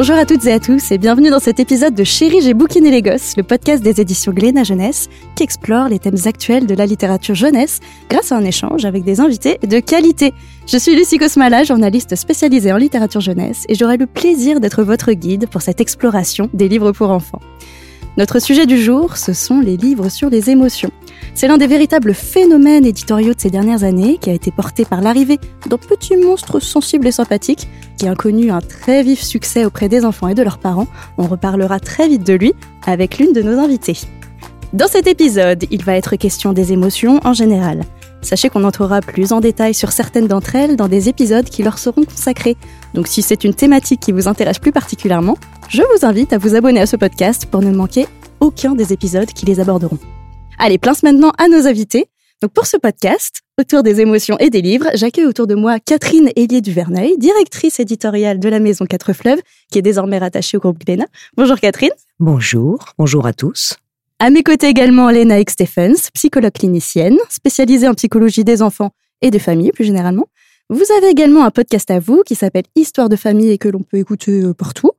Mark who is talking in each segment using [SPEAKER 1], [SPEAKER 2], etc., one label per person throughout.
[SPEAKER 1] Bonjour à toutes et à tous et bienvenue dans cet épisode de Chérie, j'ai bouquiné les gosses, le podcast des éditions Glénat Jeunesse qui explore les thèmes actuels de la littérature jeunesse grâce à un échange avec des invités de qualité. Je suis Lucie Cosmala, journaliste spécialisée en littérature jeunesse et j'aurai le plaisir d'être votre guide pour cette exploration des livres pour enfants. Notre sujet du jour, ce sont les livres sur les émotions. C'est l'un des véritables phénomènes éditoriaux de ces dernières années qui a été porté par l'arrivée d'un petit monstre sensible et sympathique qui a connu un très vif succès auprès des enfants et de leurs parents. On reparlera très vite de lui avec l'une de nos invités. Dans cet épisode, il va être question des émotions en général. Sachez qu'on entrera plus en détail sur certaines d'entre elles dans des épisodes qui leur seront consacrés. Donc si c'est une thématique qui vous intéresse plus particulièrement, je vous invite à vous abonner à ce podcast pour ne manquer aucun des épisodes qui les aborderont. Allez, place maintenant à nos invités. Donc pour ce podcast, autour des émotions et des livres, j'accueille autour de moi Catherine Hélier Duverneuil, directrice éditoriale de la Maison Quatre Fleuves, qui est désormais rattachée au groupe Glénat. Bonjour Catherine.
[SPEAKER 2] Bonjour, bonjour à tous.
[SPEAKER 1] À mes côtés également Léna X Stephens, psychologue clinicienne, spécialisée en psychologie des enfants et des familles plus généralement. Vous avez également un podcast à vous qui s'appelle Histoire de famille et que l'on peut écouter euh, partout.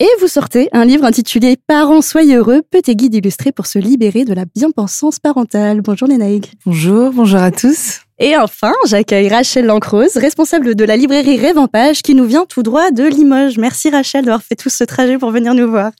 [SPEAKER 1] Et vous sortez un livre intitulé Parents, soyez heureux, petit guide illustré pour se libérer de la bien-pensance parentale. Bonjour Lénaïg.
[SPEAKER 3] Bonjour, bonjour à tous.
[SPEAKER 1] Et enfin, j'accueille Rachel Lancrose, responsable de la librairie Rêve en Page, qui nous vient tout droit de Limoges. Merci Rachel d'avoir fait tout ce trajet pour venir nous voir.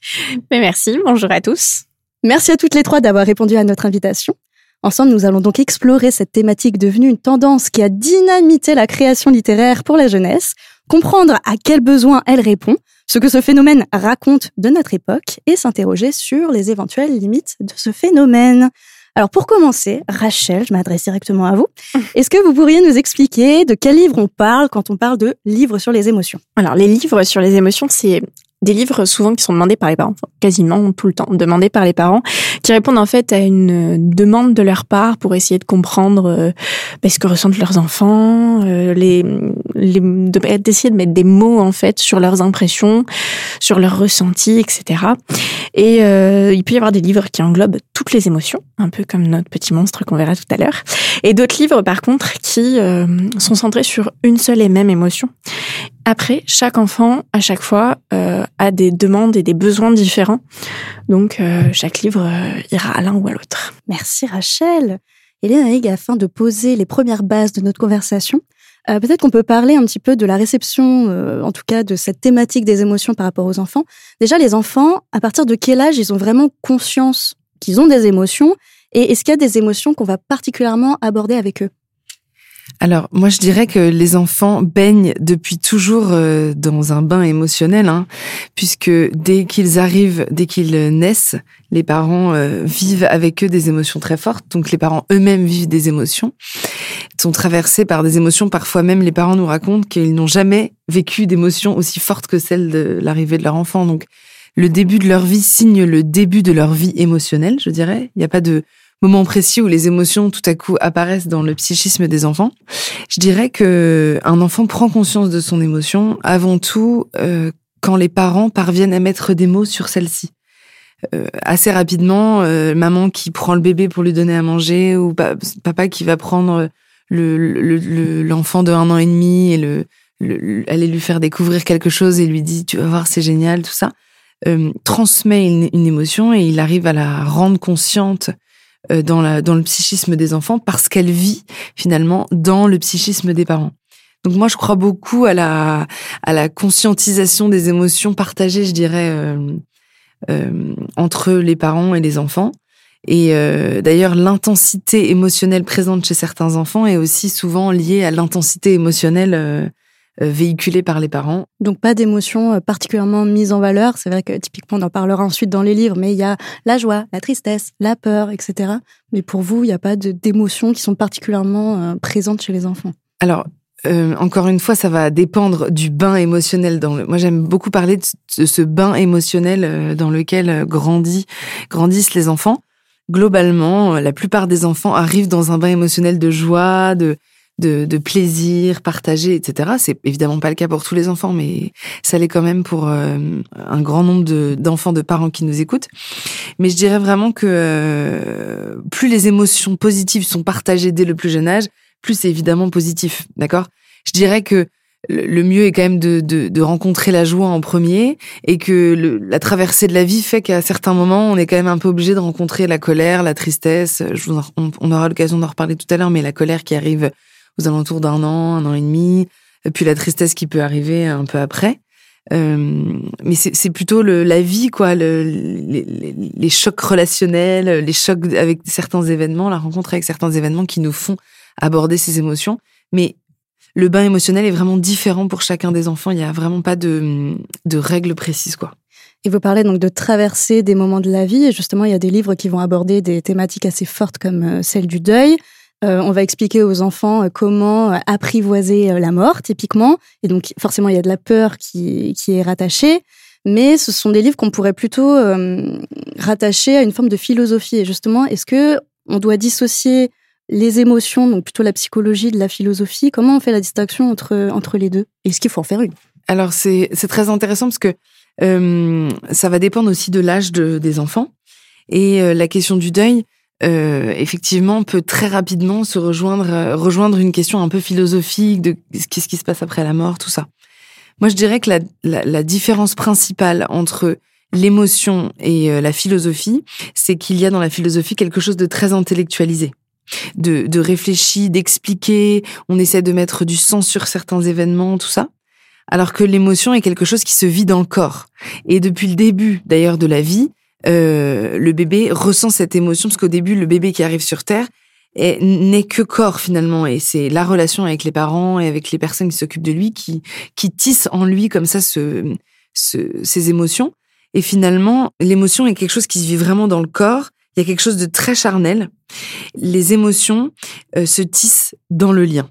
[SPEAKER 4] Mais merci, bonjour à tous.
[SPEAKER 1] Merci à toutes les trois d'avoir répondu à notre invitation. Ensemble, nous allons donc explorer cette thématique devenue une tendance qui a dynamité la création littéraire pour la jeunesse, comprendre à quels besoins elle répond, ce que ce phénomène raconte de notre époque et s'interroger sur les éventuelles limites de ce phénomène. Alors pour commencer, Rachel, je m'adresse directement à vous. Est-ce que vous pourriez nous expliquer de quel livre on parle quand on parle de livres sur les émotions?
[SPEAKER 4] Alors les livres sur les émotions, c'est des livres souvent qui sont demandés par les parents, quasiment tout le temps demandés par les parents, qui répondent en fait à une demande de leur part pour essayer de comprendre euh, ben, ce que ressentent leurs enfants, euh, les, les d'essayer de mettre des mots en fait sur leurs impressions, sur leurs ressentis, etc. Et euh, il peut y avoir des livres qui englobent toutes les émotions, un peu comme notre petit monstre qu'on verra tout à l'heure, et d'autres livres par contre qui sont centrés sur une seule et même émotion. Après, chaque enfant, à chaque fois, euh, a des demandes et des besoins différents. Donc, euh, chaque livre euh, ira à l'un ou à l'autre.
[SPEAKER 1] Merci Rachel. Hélène Haig, afin de poser les premières bases de notre conversation, peut-être qu'on peut parler un petit peu de la réception, en tout cas de cette thématique des émotions par rapport aux enfants. Déjà, les enfants, à partir de quel âge ils ont vraiment conscience qu'ils ont des émotions Et est-ce qu'il y a des émotions qu'on va particulièrement aborder avec eux?
[SPEAKER 3] Alors, moi, je dirais que les enfants baignent depuis toujours euh, dans un bain émotionnel, hein, puisque dès qu'ils arrivent, dès qu'ils naissent, les parents euh, vivent avec eux des émotions très fortes. Donc, les parents eux-mêmes vivent des émotions, sont traversés par des émotions. Parfois même, les parents nous racontent qu'ils n'ont jamais vécu d'émotions aussi fortes que celles de l'arrivée de leur enfant. Donc, le début de leur vie signe le début de leur vie émotionnelle, je dirais. Il n'y a pas de moment précis où les émotions tout à coup apparaissent dans le psychisme des enfants. Je dirais que un enfant prend conscience de son émotion avant tout euh, quand les parents parviennent à mettre des mots sur celle-ci. Euh, assez rapidement, euh, maman qui prend le bébé pour lui donner à manger ou papa qui va prendre l'enfant de un an et demi et le, aller lui faire découvrir quelque chose et lui dit tu vas voir c'est génial tout ça transmet une, émotion et il arrive à la rendre consciente dans, la, dans le psychisme des enfants parce qu'elle vit finalement dans le psychisme des parents. Donc moi, je crois beaucoup à la, à la conscientisation des émotions partagées, je dirais, euh, euh, entre les parents et les enfants. Et euh, d'ailleurs, l'intensité émotionnelle présente chez certains enfants est aussi souvent liée à l'intensité émotionnelle euh, euh, véhiculée par les parents.
[SPEAKER 1] Donc pas d'émotions euh, particulièrement mises en valeur. C'est vrai que typiquement on en parlera ensuite dans les livres, mais il y a la joie, la tristesse, la peur, etc. Mais pour vous, il n'y a pas d'émotions qui sont particulièrement euh, présentes chez les enfants?
[SPEAKER 3] Alors encore une fois, ça va dépendre du bain émotionnel. Dans le... Moi, j'aime beaucoup parler de ce bain émotionnel dans lequel grandit, grandissent les enfants. Globalement, la plupart des enfants arrivent dans un bain émotionnel de joie, de, de, de, plaisir partagé, etc. C'est évidemment pas le cas pour tous les enfants, mais ça l'est quand même pour euh, un grand nombre d'enfants, de, parents qui nous écoutent. Mais je dirais vraiment que euh, plus les émotions positives sont partagées dès le plus jeune âge, plus c'est évidemment positif, d'accord? Je dirais que le mieux est quand même de, de, de, rencontrer la joie en premier et que le, la traversée de la vie fait qu'à certains moments, on est quand même un peu obligé de rencontrer la colère, la tristesse. Je vous on, on, aura l'occasion d'en reparler tout à l'heure, mais la colère qui arrive aux alentours d'un an, un an et demi, puis la tristesse qui peut arriver un peu après. Euh, mais c'est plutôt la vie, quoi, le, les, les, les, chocs relationnels, les chocs avec certains événements, la rencontre avec certains événements qui nous font aborder ces émotions. Mais le bain émotionnel est vraiment différent pour chacun des enfants. Il n'y a vraiment pas de, de règles précises, quoi.
[SPEAKER 1] Et vous parlez donc de traverser des moments de la vie. Et justement, il y a des livres qui vont aborder des thématiques assez fortes comme euh, celle du deuil. Euh, on va expliquer aux enfants euh, comment apprivoiser la mort, typiquement. Et donc, forcément, il y a de la peur qui, qui est rattachée. Mais ce sont des livres qu'on pourrait plutôt rattacher à une forme de philosophie. Et justement, est-ce que on doit dissocier les émotions, donc plutôt la psychologie de la philosophie, comment on fait la distinction entre, entre les deux? Est-ce qu'il faut en faire une?
[SPEAKER 3] Alors c'est très intéressant parce que euh, ça va dépendre aussi de l'âge de, des enfants. Et euh, la question du deuil, euh, effectivement, peut très rapidement se rejoindre, euh, rejoindre une question un peu philosophique de qu'est-ce qui se passe après la mort, tout ça. Moi, je dirais que la, la, la différence principale entre l'émotion et euh, la philosophie, c'est qu'il y a dans la philosophie quelque chose de très intellectualisé de, de réfléchir, d'expliquer, on essaie de mettre du sens sur certains événements, tout ça. Alors que l'émotion est quelque chose qui se vit dans le corps. Et depuis le début, d'ailleurs, de la vie, euh, le bébé ressent cette émotion, parce qu'au début, le bébé qui arrive sur Terre n'est que corps finalement, et c'est la relation avec les parents et avec les personnes qui s'occupent de lui qui, qui tisse en lui comme ça ce, ce, ces émotions. Et finalement, l'émotion est quelque chose qui se vit vraiment dans le corps il y a quelque chose de très charnel. Les émotions euh, se tissent dans le lien.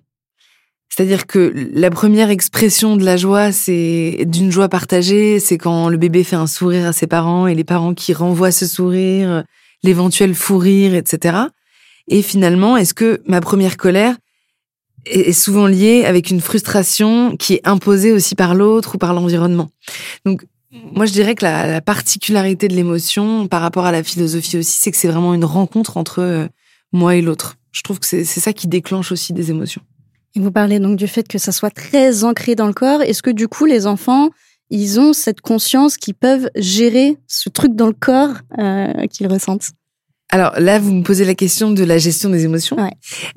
[SPEAKER 3] C'est-à-dire que la première expression de la joie, c'est d'une joie partagée, c'est quand le bébé fait un sourire à ses parents et les parents qui renvoient ce sourire, l'éventuel fou rire, etc. Et finalement, est-ce que ma première colère est souvent liée avec une frustration qui est imposée aussi par l'autre ou par l'environnement? Donc, moi, je dirais que la, particularité de l'émotion par rapport à la philosophie aussi, c'est que c'est vraiment une rencontre entre euh, moi et l'autre. Je trouve que c'est ça qui déclenche aussi des émotions.
[SPEAKER 1] Et vous parlez donc du fait que ça soit très ancré dans le corps. Est-ce que du coup, les enfants, ils ont cette conscience qu'ils peuvent gérer ce truc dans le corps euh, qu'ils ressentent?
[SPEAKER 3] Alors là, vous me posez la question de la gestion des émotions.
[SPEAKER 1] Ouais.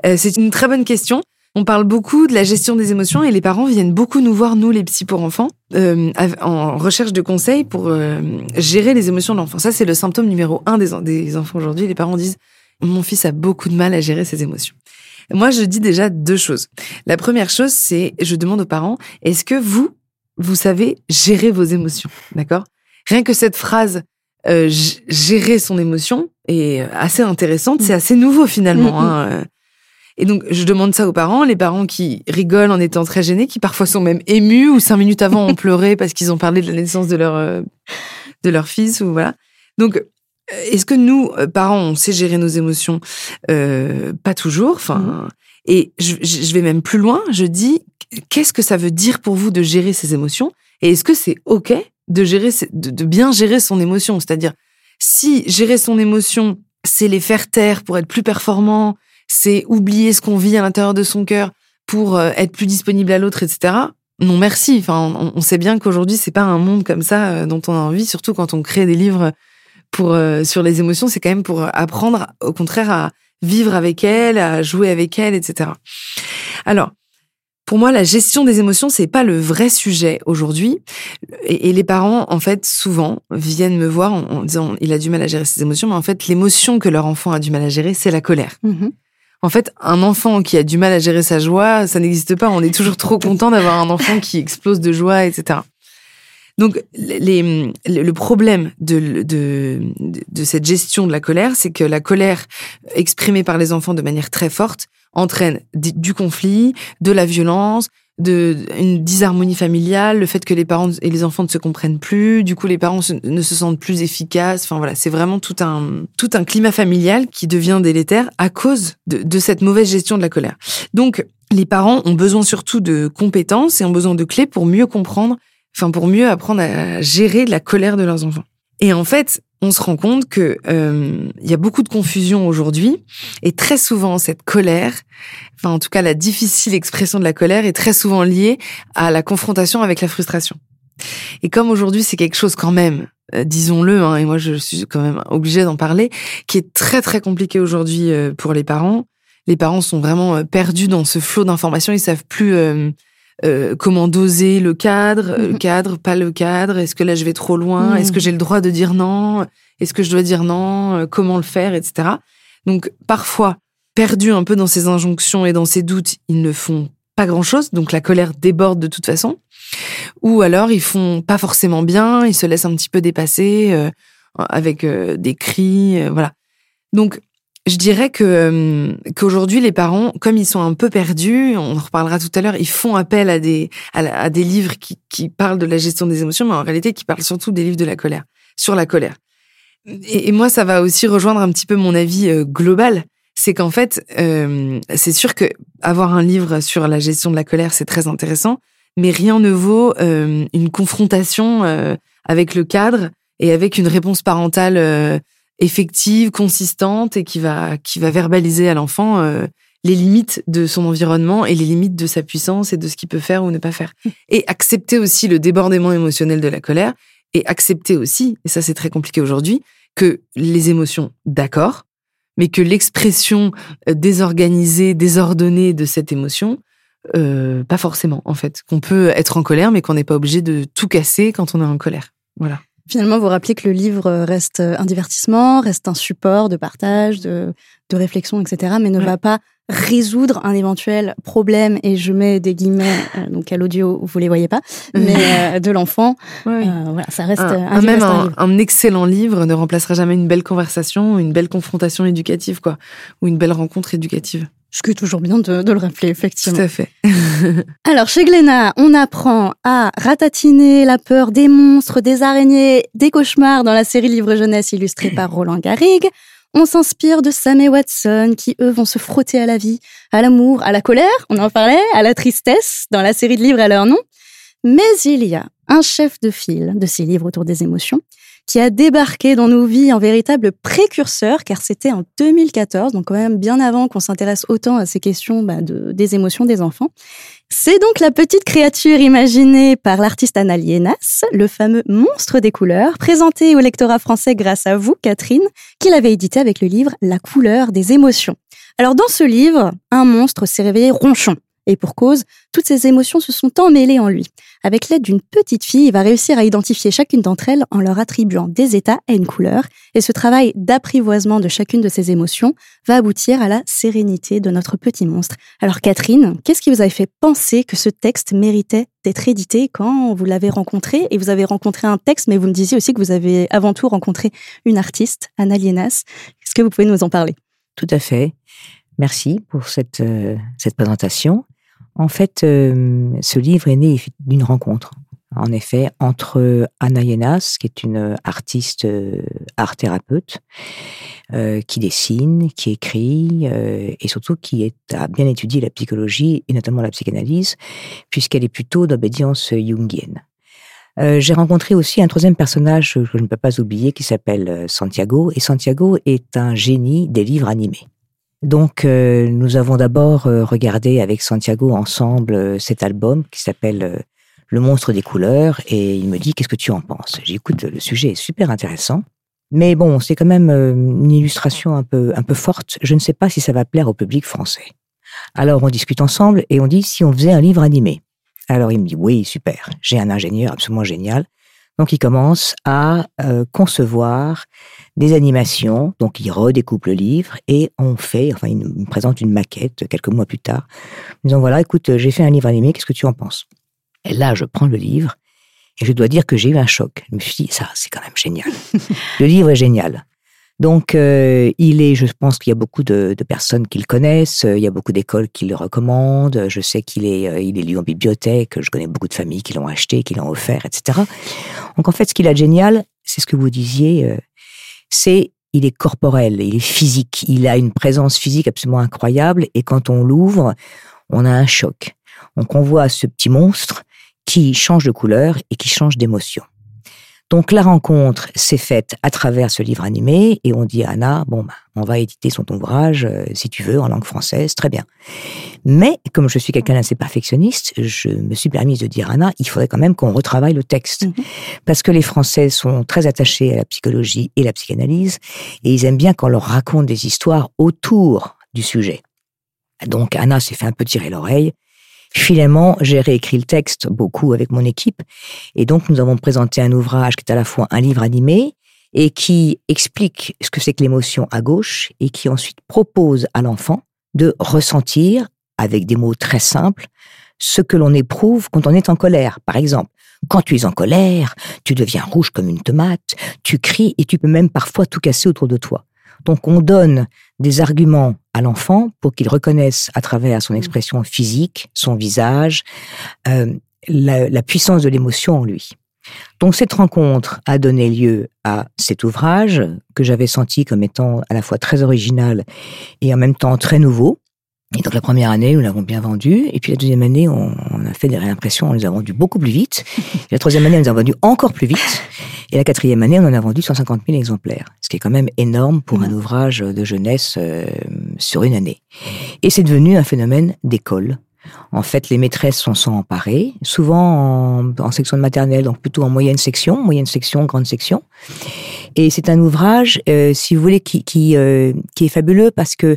[SPEAKER 3] Euh, c'est une très bonne question. On parle beaucoup de la gestion des émotions et les parents viennent beaucoup nous voir, nous les psy pour enfants, euh, en recherche de conseils pour gérer les émotions de l'enfant. Ça, c'est le symptôme numéro un des, des enfants aujourd'hui. Les parents disent, mon fils a beaucoup de mal à gérer ses émotions. Moi, je dis déjà deux choses. La première chose, c'est, je demande aux parents, est-ce que vous, vous savez gérer vos émotions D'accord? Rien que cette phrase, euh, gérer son émotion, est assez intéressante. C'est assez nouveau finalement. Hein. Et donc, je demande ça aux parents, les parents qui rigolent en étant très gênés, qui parfois sont même émus ou cinq minutes avant ont pleuré parce qu'ils ont parlé de la naissance de leur, euh, de leur fils ou voilà. Donc, euh, est-ce que nous, euh, parents, on sait gérer nos émotions? Euh, Pas toujours. Enfin, mmh. et je, je, vais même plus loin. Je dis, qu'est-ce que ça veut dire pour vous de gérer ces émotions? Et est-ce que c'est ok de gérer, de, de bien gérer son émotion? C'est-à-dire, si gérer son émotion, c'est les faire taire pour être plus performant, c'est oublier ce qu'on vit à l'intérieur de son cœur pour euh, être plus disponible à l'autre, etc. Non, merci. Enfin, on, sait bien qu'aujourd'hui, c'est pas un monde comme ça euh, dont on a envie, surtout quand on crée des livres pour euh, sur les émotions. C'est quand même pour apprendre, au contraire, à vivre avec elles, à jouer avec elles, etc. Alors, pour moi, la gestion des émotions, c'est pas le vrai sujet aujourd'hui. Et, les parents, en fait, souvent viennent me voir en, disant il a du mal à gérer ses émotions, mais en fait, l'émotion que leur enfant a du mal à gérer, c'est la colère. Mm-hmm. En fait, un enfant qui a du mal à gérer sa joie, ça n'existe pas. On est toujours trop content d'avoir un enfant qui explose de joie, etc. Donc, les, le problème de, de, de cette gestion de la colère, c'est que la colère exprimée par les enfants de manière très forte entraîne du conflit, de la violence, de une disharmonie familiale, le fait que les parents et les enfants ne se comprennent plus, du coup les parents ne se sentent plus efficaces. Enfin voilà, c'est vraiment tout un tout un climat familial qui devient délétère à cause de, de cette mauvaise gestion de la colère. Donc les parents ont besoin surtout de compétences et ont besoin de clés pour mieux comprendre, enfin pour mieux apprendre à gérer la colère de leurs enfants. Et en fait, on se rend compte que euh, il y a beaucoup de confusion aujourd'hui et très souvent cette colère, enfin en tout cas la difficile expression de la colère est très souvent liée à la confrontation avec la frustration. Et comme aujourd'hui c'est quelque chose quand même, euh, disons-le, hein, et moi je suis quand même obligée d'en parler, qui est très très compliqué aujourd'hui euh, pour les parents. Les parents sont vraiment perdus dans ce flot d'informations, ils savent plus euh, comment doser le cadre, le mhm. cadre, pas le cadre, est-ce que là je vais trop loin, est-ce que j'ai le droit de dire non, est-ce que je dois dire non, euh, comment le faire, etc. Donc parfois, perdus un peu dans ces injonctions et dans ces doutes, ils ne font pas grand-chose, donc la colère déborde de toute façon. Ou alors ils font pas forcément bien, ils se laissent un petit peu dépasser euh, avec des cris, voilà. Donc je dirais que euh, qu'aujourd'hui les parents, comme ils sont un peu perdus, on en reparlera tout à l'heure, ils font appel à des à, des livres qui, qui parlent de la gestion des émotions, mais en réalité qui parlent surtout des livres de la colère, sur la colère. Et, moi, ça va aussi rejoindre un petit peu mon avis euh, global, c'est qu'en fait, euh, c'est sûr que avoir un livre sur la gestion de la colère, c'est très intéressant, mais rien ne vaut une confrontation avec le cadre et avec une réponse parentale effective, consistante et qui va qui va verbaliser à l'enfant euh, les limites de son environnement et les limites de sa puissance et de ce qu'il peut faire ou ne pas faire. Mmh. Et accepter aussi le débordement émotionnel de la colère et accepter aussi, et ça c'est très compliqué aujourd'hui, que les émotions, d'accord, mais que l'expression euh, désorganisée, désordonnée de cette émotion, euh, pas forcément en fait. Qu'on peut être en colère, mais qu'on n'est pas obligé de tout casser quand on est en colère. Voilà.
[SPEAKER 1] Finalement, vous rappelez que le livre reste un divertissement, reste un support de partage, de, de réflexion, etc., mais ne va pas résoudre un éventuel problème, et je mets des guillemets, euh, donc à l'audio, vous les voyez pas, mais euh, de l'enfant. Euh, voilà, ça reste un,
[SPEAKER 3] Même un, un, excellent livre ne remplacera jamais une belle conversation, une belle confrontation éducative, quoi, ou une belle rencontre éducative.
[SPEAKER 1] Ce qui est toujours bien de, le rappeler, effectivement.
[SPEAKER 3] Tout à fait.
[SPEAKER 1] Alors, chez Glénat, on apprend à ratatiner la peur des monstres, des araignées, des cauchemars dans la série Livre Jeunesse illustrée par Roland Garrigue. On s'inspire de Sam et Watson qui, eux, vont se frotter à la vie, à l'amour, à la colère, on en parlait, à la tristesse dans la série de livres à leur nom. Mais il y a un chef de file de ces livres autour des émotions qui a débarqué dans nos vies en véritable précurseur, car c'était en 2014, donc quand même bien avant qu'on s'intéresse autant à ces questions bah, de, des émotions des enfants. C'est donc la petite créature imaginée par l'artiste Anna Lienas, le fameux monstre des couleurs, présenté au lectorat français grâce à vous, Catherine, qui l'avait édité avec le livre La couleur des émotions. Alors dans ce livre, un monstre s'est réveillé ronchon. Et pour cause, toutes ces émotions se sont emmêlées en lui. Avec l'aide d'une petite fille, il va réussir à identifier chacune d'entre elles en leur attribuant des états et une couleur. Et ce travail d'apprivoisement de chacune de ces émotions va aboutir à la sérénité de notre petit monstre. Alors Catherine, qu'est-ce qui vous avait fait penser que ce texte méritait d'être édité quand vous l'avez rencontré? Et vous avez rencontré un texte, mais vous me disiez aussi que vous avez avant tout rencontré une artiste, Anna Lienas. Est-ce que vous pouvez nous en parler?
[SPEAKER 2] Tout à fait. Merci pour cette, euh, cette présentation. En fait, euh, ce livre est né d'une rencontre, en effet, entre Anna Yenas, qui est une artiste euh, art-thérapeute, euh, qui dessine, qui écrit, et surtout qui a bien étudié la psychologie, et notamment la psychanalyse, puisqu'elle est plutôt d'obédience jungienne. J'ai rencontré aussi un troisième personnage que je ne peux pas oublier, qui s'appelle Santiago, et Santiago est un génie des livres animés. Donc, euh, nous avons d'abord euh, regardé avec Santiago ensemble euh, cet album qui s'appelle Le monstre des couleurs, et il me dit qu'est-ce que tu en penses? J'écoute, le sujet est super intéressant, mais bon, c'est quand même une illustration un peu un peu forte. Je ne sais pas si ça va plaire au public français. Alors, on discute ensemble et on dit si on faisait un livre animé. Alors, il me dit oui, super. J'ai un ingénieur absolument génial. Donc, il commence à concevoir des animations, donc il redécoupe le livre et on fait, enfin il me présente une maquette quelques mois plus tard, en disant voilà, écoute, j'ai fait un livre animé, qu'est-ce que tu en penses? Et là, je prends le livre et je dois dire que j'ai eu un choc. Je me suis dit, ça, c'est quand même génial. le livre est génial. Donc, euh, il est, je pense qu'il y a beaucoup de, personnes qui le connaissent, il y a beaucoup d'écoles qui le recommandent, je sais qu'il est, euh, il est lu en bibliothèque, je connais beaucoup de familles qui l'ont acheté, qui l'ont offert, etc. Donc, en fait, ce qu'il a de génial, c'est ce que vous disiez, euh, c'est il est corporel, il est physique, il a une présence physique absolument incroyable et quand on l'ouvre, on a un choc. Donc on voit ce petit monstre qui change de couleur et qui change d'émotion. Donc la rencontre s'est faite à travers ce livre animé et on dit à Anna, bon, bah, on va éditer son ouvrage, euh, si tu veux, en langue française, très bien. Mais comme je suis quelqu'un d'assez perfectionniste, je me suis permise de dire à Anna, il faudrait quand même qu'on retravaille le texte.
[SPEAKER 1] Mhm.
[SPEAKER 2] Parce que les Français sont très attachés à la psychologie et la psychanalyse et ils aiment bien qu'on leur raconte des histoires autour du sujet. Donc Anna s'est fait un peu tirer l'oreille Finalement, j'ai réécrit le texte beaucoup avec mon équipe et donc nous avons présenté un ouvrage qui est à la fois un livre animé et qui explique ce que c'est que l'émotion à gauche et qui ensuite propose à l'enfant de ressentir avec des mots très simples ce que l'on éprouve quand on est en colère. Par exemple, quand tu es en colère, tu deviens rouge comme une tomate, tu cries et tu peux même parfois tout casser autour de toi. Donc on donne des arguments à l'enfant pour qu'il reconnaisse à travers son mmh. expression physique, son visage, euh, la, puissance de l'émotion en lui. Donc cette rencontre a donné lieu à cet ouvrage que j'avais senti comme étant à la fois très original et en même temps très nouveau. Et donc la première année, nous l'avons bien vendu. Et puis la deuxième année, on, a fait des réimpressions, on les a vendus beaucoup plus vite. Et la troisième année, on les a vendus encore plus vite. Et la quatrième année, on en a vendu 150 000 exemplaires, ce qui est quand même énorme pour un mmh. ouvrage de jeunesse euh, sur une année. Et c'est devenu un phénomène d'école. En fait, les maîtresses s'en sont emparées, souvent en, section de maternelle, donc plutôt en moyenne section, moyenne section, grande section. Et c'est un ouvrage, euh, si vous voulez, qui, qui, euh, qui est fabuleux parce que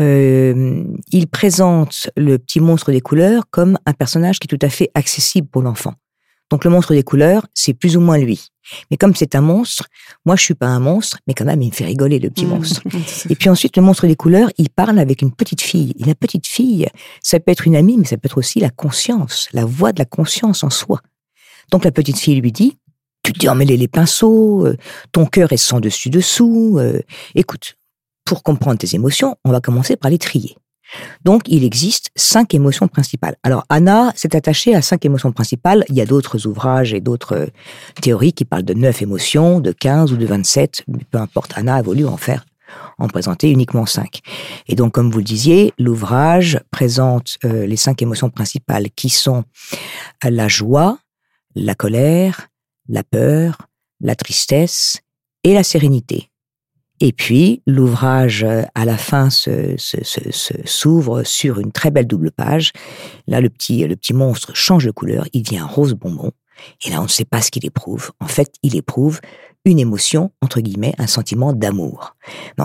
[SPEAKER 2] euh, il présente le petit monstre des couleurs comme un personnage qui est tout à fait accessible pour l'enfant. Donc le monstre des couleurs, c'est plus ou moins lui. Mais comme c'est un monstre, moi je suis pas un monstre, mais quand même il me fait rigoler le petit mmh. monstre. Et puis ensuite le monstre des couleurs, il parle avec une petite fille. Et la petite fille, ça peut être une amie, mais ça peut être aussi la conscience, la voix de la conscience en soi. Donc la petite fille lui dit, tu t'es emmêlé les pinceaux, euh, ton cœur est sans dessus dessous. Euh, écoute, pour comprendre tes émotions, on va commencer par les trier. Donc, il existe cinq émotions principales. Alors, Anna s'est attachée à cinq émotions principales. Il y a d'autres ouvrages et d'autres euh, théories qui parlent de neuf émotions, de 15 ou de 27. Mais peu importe, Anna a voulu en faire, en présenter uniquement cinq. Et donc, comme vous le disiez, l'ouvrage présente euh, les cinq émotions principales qui sont la joie, la colère, la peur, la tristesse et la sérénité. Et puis, l'ouvrage, euh, à la fin, s'ouvre se, sur une très belle double page. Là, le petit, le petit monstre change de couleur, il devient rose bonbon. Et là, on ne sait pas ce qu'il éprouve. En fait, il éprouve une émotion, entre guillemets, un sentiment d'amour.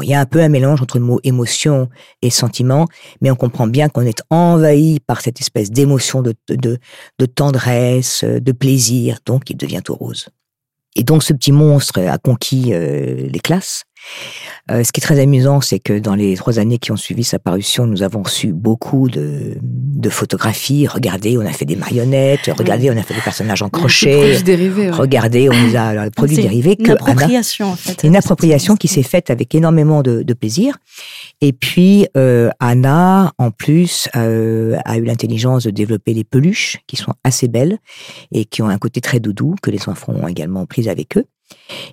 [SPEAKER 2] il y a un peu un mélange entre le mot émotion et sentiment, mais on comprend bien qu'on est envahi par cette espèce d'émotion de, de, de tendresse, de plaisir, donc il devient tout rose. Et donc ce petit monstre a conquis euh, les classes. Euh, ce qui est très amusant, c'est que dans les trois années qui ont suivi sa parution, nous avons reçu beaucoup de, de photographies. Regardez, on a fait des marionnettes. Regardez, on a fait des personnages en crochet. Regardez, on a le produit dérivé.
[SPEAKER 1] Une appropriation, en fait.
[SPEAKER 2] Une appropriation qui s'est faite avec énormément de, de plaisir. Et puis, euh, Anna, en plus, euh, a eu l'intelligence de développer les peluches, qui sont assez belles et qui ont un côté très doudou, que les enfants ont également pris avec eux.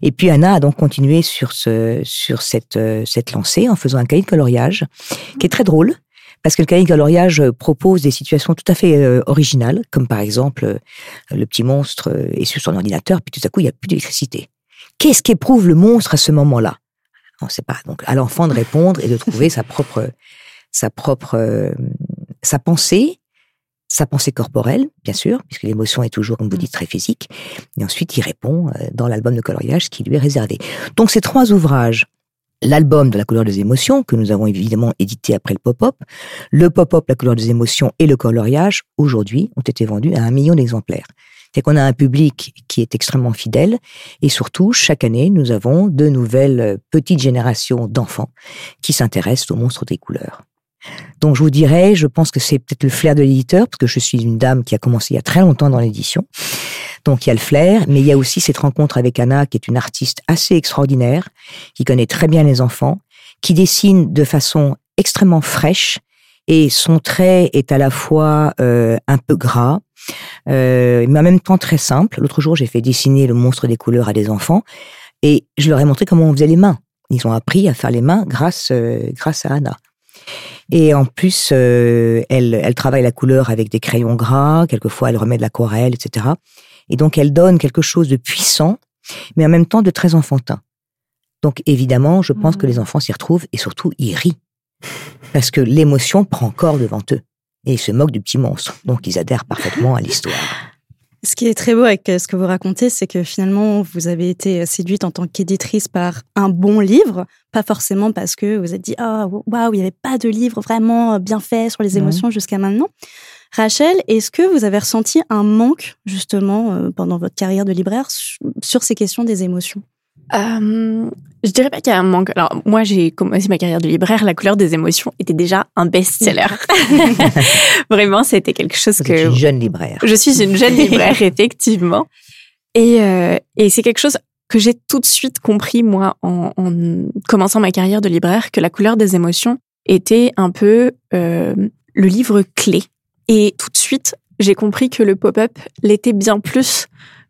[SPEAKER 2] Et puis Anna a donc continué sur, ce, sur cette, euh, cette lancée en faisant un cahier de coloriage qui est très drôle. Parce que le cahier de coloriage propose des situations tout à fait euh, originales, comme par exemple euh, le petit monstre est sur son ordinateur, puis tout à coup il n'y a plus d'électricité. Qu'est-ce qu'éprouve le monstre à ce moment-là? On ne sait pas. Donc à l'enfant de répondre et de trouver sa propre, sa propre, sa pensée sa pensée corporelle, bien sûr, puisque l'émotion est toujours, comme vous dites, très physique. Et ensuite, il répond euh, dans l'album de coloriage qui lui est réservé. Donc, ces trois ouvrages, l'album de la couleur des émotions, que nous avons évidemment édité après le pop-up, le pop-up, la couleur des émotions et le coloriage, aujourd'hui, ont été vendus à un million d'exemplaires. C'est qu'on a un public qui est extrêmement fidèle et surtout, chaque année, nous avons de nouvelles euh, petites générations d'enfants qui s'intéressent aux monstres des couleurs. Donc je vous dirais, je pense que c'est peut-être le flair de l'éditeur, parce que je suis une dame qui a commencé il y a très longtemps dans l'édition. Donc il y a le flair, mais il y a aussi cette rencontre avec Anna, qui est une artiste assez extraordinaire, qui connaît très bien les enfants, qui dessine de façon extrêmement fraîche, et son trait est à la fois euh, un peu gras, euh, mais en même temps très simple. L'autre jour, j'ai fait dessiner le monstre des couleurs à des enfants, et je leur ai montré comment on faisait les mains. Ils ont appris à faire les mains grâce, euh, grâce à Anna. Et en plus, euh, elle, elle travaille la couleur avec des crayons gras, quelquefois elle remet de l'aquarelle, etc. Et donc elle donne quelque chose de puissant mais en même temps de très enfantin. Donc évidemment, je pense que
[SPEAKER 1] Mhm.
[SPEAKER 2] les enfants s'y retrouvent et surtout ils rient parce que l'émotion prend corps devant eux et ils se moquent du petit monstre. Donc ils adhèrent parfaitement à l'histoire.
[SPEAKER 1] Ce qui est très beau avec euh, ce que vous racontez, c'est que finalement, vous avez été euh, séduite en tant qu'éditrice par un bon livre, pas forcément parce que vous êtes dit, ah, waouh, il n'y avait pas de livre vraiment bien fait sur les émotions jusqu'à maintenant. Rachel, est-ce que vous avez ressenti un manque, justement, euh, pendant votre carrière de libraire, su- sur ces questions des émotions?
[SPEAKER 4] Euh, je dirais pas qu'il y a un manque. Alors, moi, j'ai commencé ma carrière de libraire. La couleur des émotions était déjà un best-seller. Vraiment, c'était quelque chose
[SPEAKER 2] Vous
[SPEAKER 4] que
[SPEAKER 2] êtes une jeune libraire.
[SPEAKER 4] je suis une jeune libraire, effectivement. Et, euh, et c'est quelque chose que j'ai tout de suite compris, moi, en, en commençant ma carrière de libraire, que la couleur des émotions était un peu euh, le livre clé. Et tout de suite, j'ai compris que le pop-up l'était bien plus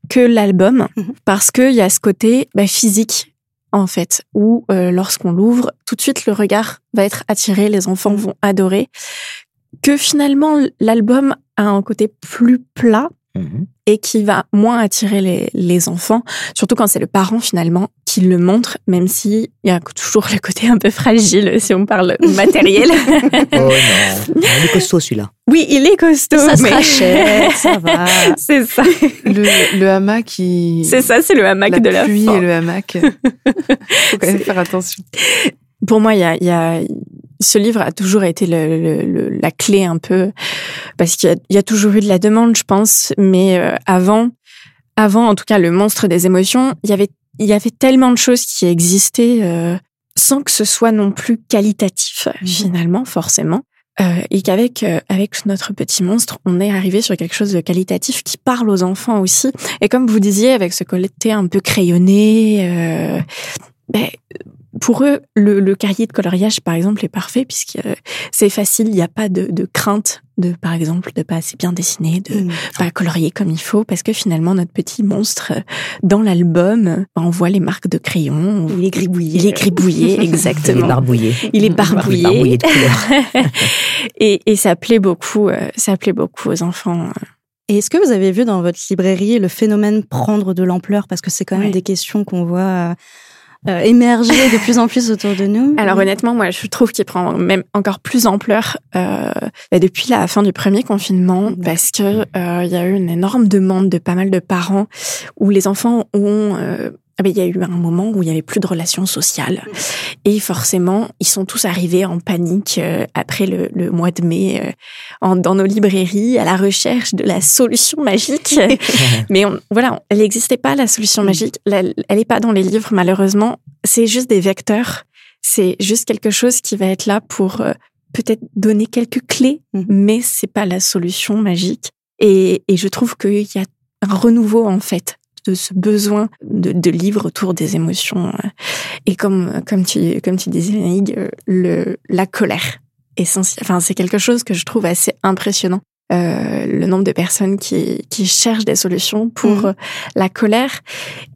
[SPEAKER 4] que l'album,
[SPEAKER 1] Mhm.
[SPEAKER 4] parce qu'il y a ce côté bah, physique, en fait, où euh, lorsqu'on l'ouvre, tout de suite, le regard va être attiré, les enfants vont adorer. Que finalement, l'album a un côté plus plat
[SPEAKER 2] Mhm.
[SPEAKER 4] et qui va moins attirer les, les enfants, surtout quand c'est le parent finalement qui le montre, même si il y a toujours le côté un peu fragile si on parle matériel.
[SPEAKER 2] Oh non, il est costaud celui-là.
[SPEAKER 4] oui, il est costaud,
[SPEAKER 1] Ça
[SPEAKER 4] mais
[SPEAKER 1] sera cher, ça va.
[SPEAKER 4] c'est ça,
[SPEAKER 3] Le, le hamac qui.
[SPEAKER 4] c'est ça, c'est le hamac
[SPEAKER 3] la
[SPEAKER 4] de la
[SPEAKER 3] pluie et le hamac. Faut quand même faire attention.
[SPEAKER 4] Pour moi, il y a, il y a ce livre a toujours été le, le- le- la clé un peu parce qu'il y y a toujours eu de la demande, je pense, mais euh, avant, avant en tout cas le monstre des émotions, il y avait il y avait tellement de choses qui existaient euh, sans que ce soit non plus qualitatif
[SPEAKER 1] Mhm.
[SPEAKER 4] finalement forcément. Euh, et qu'avec euh, avec notre petit monstre, on est arrivé sur quelque chose de qualitatif qui parle aux enfants aussi. Et comme vous disiez, avec ce côté un peu crayonné, euh, ben, pour eux, le, le cahier de coloriage, par exemple, est parfait puisque euh, c'est facile. Il n'y a pas de, de crainte de, par exemple, de pas assez bien dessiner, de
[SPEAKER 1] Mm.
[SPEAKER 4] pas colorier comme il faut, parce que finalement, notre petit monstre, euh, dans l'album, euh, on voit les marques de crayon.
[SPEAKER 1] Il est gribouillé.
[SPEAKER 4] Il est gribouillé,
[SPEAKER 2] Il est
[SPEAKER 4] exactement.
[SPEAKER 2] barbouillé.
[SPEAKER 4] Il est
[SPEAKER 2] Il est
[SPEAKER 4] barbouillé.
[SPEAKER 2] barbouillé de couleurs.
[SPEAKER 4] et, et ça plaît beaucoup, euh, ça plaît beaucoup aux enfants.
[SPEAKER 1] Et est-ce que vous avez vu dans votre librairie le phénomène prendre de l'ampleur? Parce que c'est quand même
[SPEAKER 4] Ouais.
[SPEAKER 1] des questions qu'on voit euh, émerger de plus en plus autour de nous.
[SPEAKER 4] Alors honnêtement, moi, je trouve qu'il prend même encore plus ampleur euh, bah, depuis la fin du premier confinement, parce que euh, il y a eu une énorme demande de pas mal de parents où les enfants ont euh, il y a eu un moment où il y avait plus de relations sociales. Et forcément ils sont tous arrivés en panique euh, après le, le mois de mai euh, en, dans nos librairies à la recherche de la solution magique. Mais on, voilà elle n'existait pas la solution
[SPEAKER 1] Mm.
[SPEAKER 4] magique. Elle n'est pas dans les livres malheureusement. C'est juste des vecteurs. C'est juste quelque chose qui va être là pour euh, peut-être donner quelques clés
[SPEAKER 1] Mhm.
[SPEAKER 4] mais c'est pas la solution magique. Et, et je trouve qu'il y a un renouveau en fait de ce besoin de, de livres autour des émotions. euh. Et comme, comme, tu, comme tu disais, Naïg, euh, le, la colère. Essentiel. Enfin, c'est quelque chose que je trouve assez impressionnant. Euh, le nombre de personnes qui, qui cherchent des solutions pour
[SPEAKER 1] Mhm.
[SPEAKER 4] euh, la colère.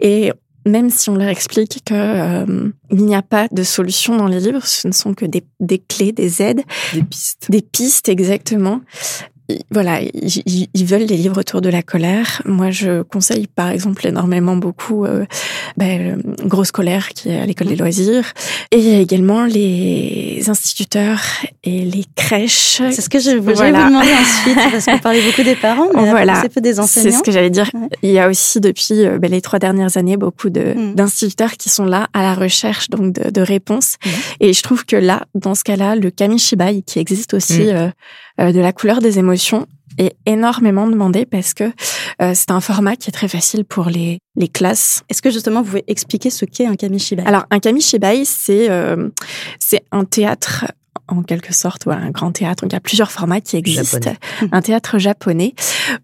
[SPEAKER 4] Et même si on leur explique que euh, il n'y a pas de solution dans les livres, ce ne sont que des, des clés, des aides,
[SPEAKER 3] Des pistes.
[SPEAKER 4] des pistes exactement. Ils- Voilà, ils, veulent des livres autour de la colère. Moi, je conseille par exemple énormément beaucoup euh, ben, le Grosse colère qui est à l'école des loisirs et également les instituteurs et les crèches.
[SPEAKER 1] C'est ce que je voulais
[SPEAKER 4] Voilà.
[SPEAKER 1] vous demander ensuite, parce qu'on parlait beaucoup des parents, mais
[SPEAKER 4] Voilà.
[SPEAKER 1] c'est peu des
[SPEAKER 4] C'est
[SPEAKER 1] enseignants.
[SPEAKER 4] ce que j'allais dire.
[SPEAKER 1] Ouais.
[SPEAKER 4] Il y a aussi depuis euh, ben, les trois dernières années beaucoup de
[SPEAKER 1] Mm.
[SPEAKER 4] d'instituteurs qui sont là à la recherche donc de, de réponses.
[SPEAKER 1] Mm.
[SPEAKER 4] Et je trouve que là, dans ce cas-là, le kamishibai qui existe aussi
[SPEAKER 2] Mm.
[SPEAKER 4] euh, euh, de la couleur des émotions est énormément demandé parce que euh, c'est un format qui est très facile pour les les classes.
[SPEAKER 1] Est-ce que justement vous pouvez expliquer ce qu'est un kamishibai?
[SPEAKER 4] Alors un kamishibai, c'est euh, c'est un théâtre en quelque sorte, voilà, un grand théâtre. Donc, il y a plusieurs formats qui existent.
[SPEAKER 2] Japonais.
[SPEAKER 4] Un théâtre japonais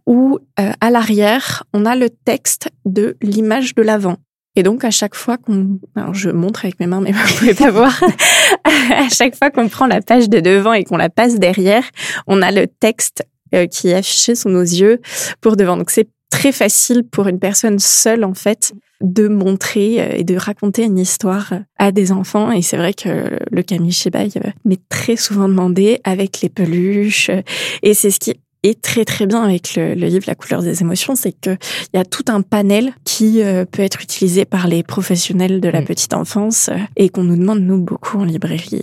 [SPEAKER 4] où, euh, à l'arrière, on a le texte de l'image de l'avant. Et donc, à chaque fois qu'on... Alors, je montre avec mes mains, mais vous pouvez pas voir. à chaque fois qu'on prend la page de devant et qu'on la passe derrière, on a le texte euh, qui est affiché sous nos yeux pour devant. Donc, c'est très facile pour une personne seule, en fait, de montrer euh, et de raconter une histoire à des enfants. Et c'est vrai que le kamishibai euh, m'est très souvent demandé avec les peluches. Et c'est ce qui est très très bien avec le, livre La couleur des émotions, c'est qu'il y a tout un panel qui euh, peut être utilisé par les professionnels de la mm. petite enfance euh, et qu'on nous demande nous beaucoup en librairie.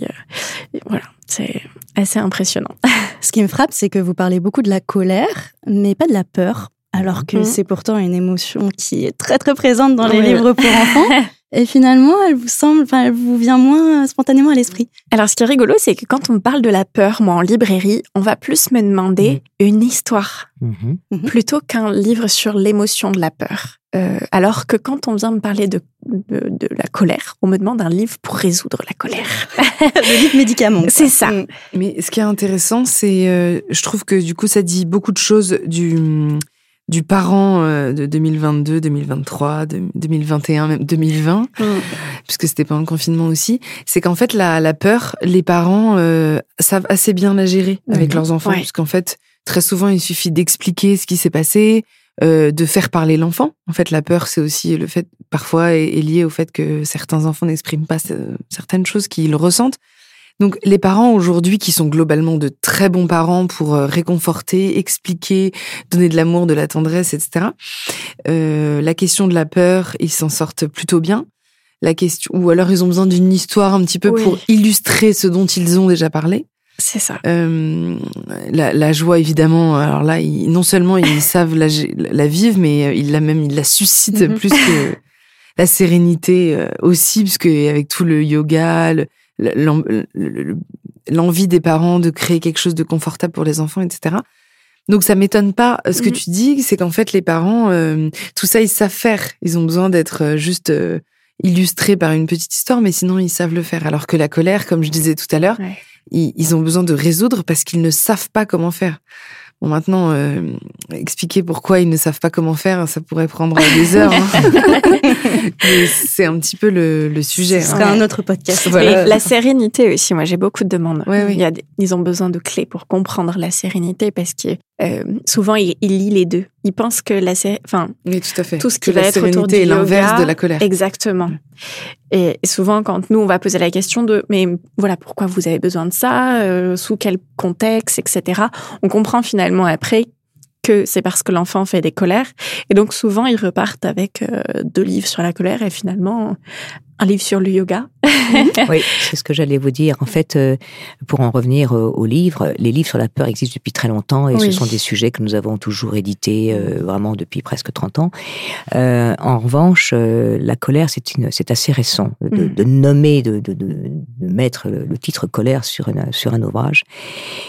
[SPEAKER 4] voilà, c'est assez impressionnant.
[SPEAKER 1] Ce qui me frappe, c'est que vous parlez beaucoup de la colère, mais pas de la peur alors que mm. c'est pourtant une émotion qui est très très présente dans les livres pour enfants. Et finalement, elle vous semble, enfin, elle vous vient moins spontanément à l'esprit.
[SPEAKER 4] Alors, ce qui est rigolo, c'est que quand on me parle de la peur, moi, en librairie, on va plus me demander mm. une histoire mm-hmm. Mm-hmm. plutôt qu'un livre sur l'émotion de la peur. Euh, alors que quand on vient me parler de, de, la colère, on me demande un livre pour résoudre la colère.
[SPEAKER 1] le livre médicament.
[SPEAKER 4] C'est ça.
[SPEAKER 3] Mm. Mais ce qui est intéressant, c'est, euh, je trouve que du coup, ça dit beaucoup de choses du du parent euh, de 2022, 2023, 2021, même 2020, mm. puisque c'était pendant le confinement aussi, c'est qu'en fait la, la, peur, les parents euh, savent assez bien la gérer avec mhm. leurs enfants, puisqu'en fait très souvent il suffit d'expliquer ce qui s'est passé, euh, de faire parler l'enfant. En fait, la peur, c'est aussi le fait, parfois, est, est, lié au fait que certains enfants n'expriment pas certaines choses qu'ils ressentent. Donc les parents aujourd'hui qui sont globalement de très bons parents pour euh, réconforter, expliquer, donner de l'amour, de la tendresse, etc. Euh, la question de la peur, ils s'en sortent plutôt bien. La question, ou alors ils ont besoin d'une histoire un petit peu pour illustrer ce dont ils ont déjà parlé.
[SPEAKER 4] C'est ça.
[SPEAKER 3] Euh, la, la, joie, évidemment. Alors là, ils, non seulement ils savent la, la vivre, mais ils la même, ils la suscitent mhm. plus que la sérénité aussi, parce que avec tout le yoga, le, l'envie des parents de créer quelque chose de confortable pour les enfants, etc. Donc ça m'étonne pas. Euh, ce que mhm. tu dis, c'est qu'en fait les parents, euh, tout ça ils savent faire. Ils ont besoin d'être euh, juste illustrés par une petite histoire, mais sinon ils savent le faire. Alors que la colère, comme je disais tout à l'heure, ils, ont besoin de résoudre parce qu'ils ne savent pas comment faire. Bon, maintenant, euh, expliquer pourquoi ils ne savent pas comment faire, ça pourrait prendre des heures. Hein. c'est un petit peu le, le sujet.
[SPEAKER 1] Ce sera un autre podcast.
[SPEAKER 4] Voilà. la sérénité aussi, moi j'ai beaucoup de demandes. Il y a ils ont besoin de clés pour comprendre la sérénité parce que euh, souvent ils lient les deux. Ils pensent que la enfin,
[SPEAKER 3] oui, tout à fait.
[SPEAKER 4] Tout ce qui va être autour du
[SPEAKER 3] est l'inverse de la colère.
[SPEAKER 4] Exactement. Et souvent, quand nous, on va poser la question de, mais voilà, pourquoi vous avez besoin de ça, euh, sous quel contexte, etc., on comprend finalement après que c'est parce que l'enfant fait des colères. Et donc souvent, ils repartent avec euh, deux livres sur la colère et finalement, un livre sur le yoga.
[SPEAKER 2] oui, c'est ce que j'allais vous dire. En fait, euh, pour en revenir euh, aux livres, les livres sur la peur existent depuis très longtemps et ce sont des sujets que nous avons toujours édités euh, vraiment depuis presque 30 ans. en revanche, la colère, c'est assez récent de, mm. de nommer, de, de, de, mettre le titre colère sur, une, sur un ouvrage.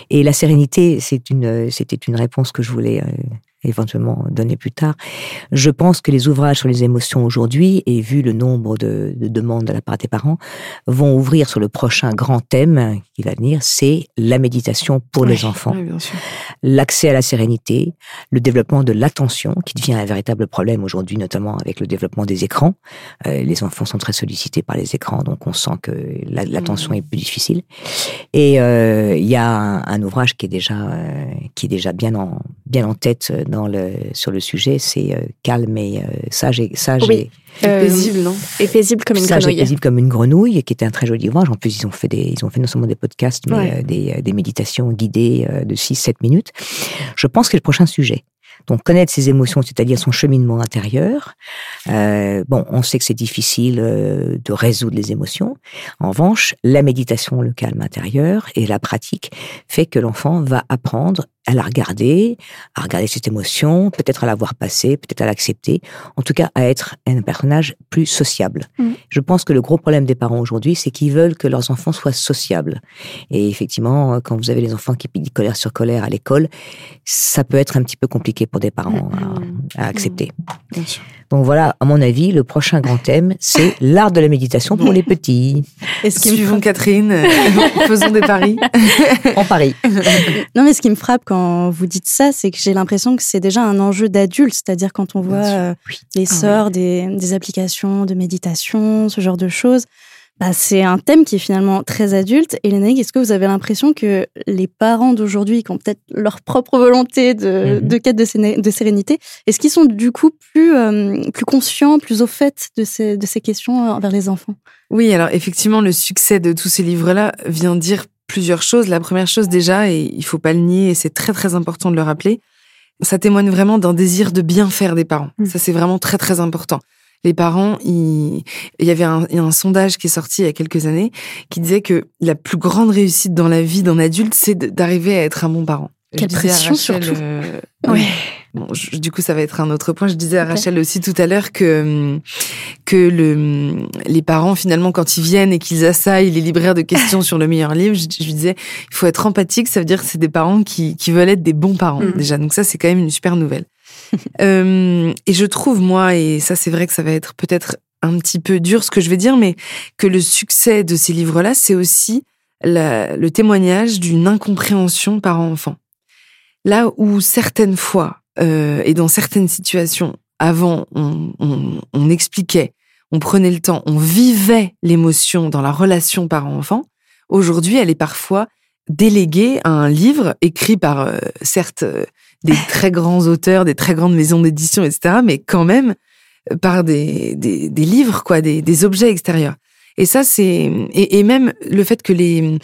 [SPEAKER 2] Et la sérénité, une, c'était une réponse que je voulais éventuellement donner plus tard. Je pense que les ouvrages sur les émotions aujourd'hui, et vu le nombre de, demandes de la part des parents, vont ouvrir sur le prochain grand thème qui va venir, c'est la méditation pour les enfants, l'accès à la sérénité, le développement de l'attention, qui devient un véritable problème aujourd'hui, notamment avec le développement des écrans. Euh, les enfants sont très sollicités par les écrans, donc on sent que l'attention mmh. est plus difficile. Et euh, il y a un, ouvrage qui est déjà euh, qui est déjà bien en bien en tête dans le, sur le sujet, c'est euh, calme et euh, sage et sage
[SPEAKER 4] et, paisible, non? Et paisible comme une
[SPEAKER 2] sage
[SPEAKER 4] grenouille.
[SPEAKER 2] Et paisible comme une grenouille, qui était un très joli ouvrage. En plus, ils ont fait des, ils ont fait non seulement des podcasts, mais euh, des, des, méditations guidées de 6-7 minutes. Je pense que le prochain sujet. Donc connaître ses émotions, c'est-à-dire son cheminement intérieur. Euh, bon, on sait que c'est difficile euh, de résoudre les émotions. En revanche, la méditation, le calme intérieur et la pratique fait que l'enfant va apprendre à la regarder, à regarder cette émotion, peut-être à la voir passer, peut-être à l'accepter, en tout cas à être un personnage plus sociable. Mm. Je pense que le gros problème des parents aujourd'hui, c'est qu'ils veulent que leurs enfants soient sociables. Et effectivement, quand vous avez les enfants qui piquent colère sur colère à l'école, ça peut être un petit peu compliqué pour des parents à, à, accepter. Bien sûr. Donc voilà, à mon avis, le prochain grand thème, c'est l'art de la méditation pour les petits.
[SPEAKER 3] Et ce qui Suivons Catherine, euh, faisons des paris.
[SPEAKER 2] en Paris.
[SPEAKER 1] Non, mais ce qui me frappe quand vous dites ça, c'est que j'ai l'impression que c'est déjà un enjeu d'adulte, c'est-à-dire quand on voit euh, les ah sœurs des, des applications de méditation, ce genre de choses. Bah, c'est un thème qui est finalement très adulte. Et Lénaïque, est-ce que vous avez l'impression que les parents d'aujourd'hui, qui ont peut-être leur propre volonté de, mhm. de quête de, de sérénité, est-ce qu'ils sont du coup plus, euh, plus conscients, plus au fait de ces, de ces questions envers les enfants?
[SPEAKER 3] Oui, alors effectivement, le succès de tous ces livres-là vient dire plusieurs choses. La première chose déjà, et il faut pas le nier, et c'est très très important de le rappeler, ça témoigne vraiment d'un désir de bien faire des parents.
[SPEAKER 4] Mm.
[SPEAKER 3] Ça c'est vraiment très très important. Les parents, il, il y avait un, sondage qui est sorti il y a quelques années qui disait que la plus grande réussite dans la vie d'un adulte, c'est d'arriver à être un bon parent.
[SPEAKER 1] Quelle pression,
[SPEAKER 3] Rachel,
[SPEAKER 1] surtout.
[SPEAKER 3] euh,
[SPEAKER 4] Ouais.
[SPEAKER 3] Bon, je- du coup, ça va être un autre point. Je disais à. Rachel aussi tout à l'heure que que le les parents finalement quand ils viennent et qu'ils assaillent les libraires de questions sur le meilleur livre, je, je lui disais il faut être empathique. Ça veut dire que c'est des parents qui qui veulent être des bons parents
[SPEAKER 4] Mhm.
[SPEAKER 3] déjà. Donc ça c'est quand même une super nouvelle. Euh, et je trouve moi et ça c'est vrai que ça va être peut-être un petit peu dur ce que je vais dire, mais que le succès de ces livres-là, c'est aussi le témoignage d'une incompréhension parent-enfant. Là où certaines fois euh, et dans certaines situations, avant, on expliquait, on prenait le temps, on vivait l'émotion dans la relation parent-enfant. Aujourd'hui, elle est parfois déléguée à un livre écrit par, euh, certes, euh, des très grands auteurs, des très grandes maisons d'édition, etc., mais quand même euh, par des, des, des livres, quoi, des, des objets extérieurs. Et ça, c'est et, et même le fait que les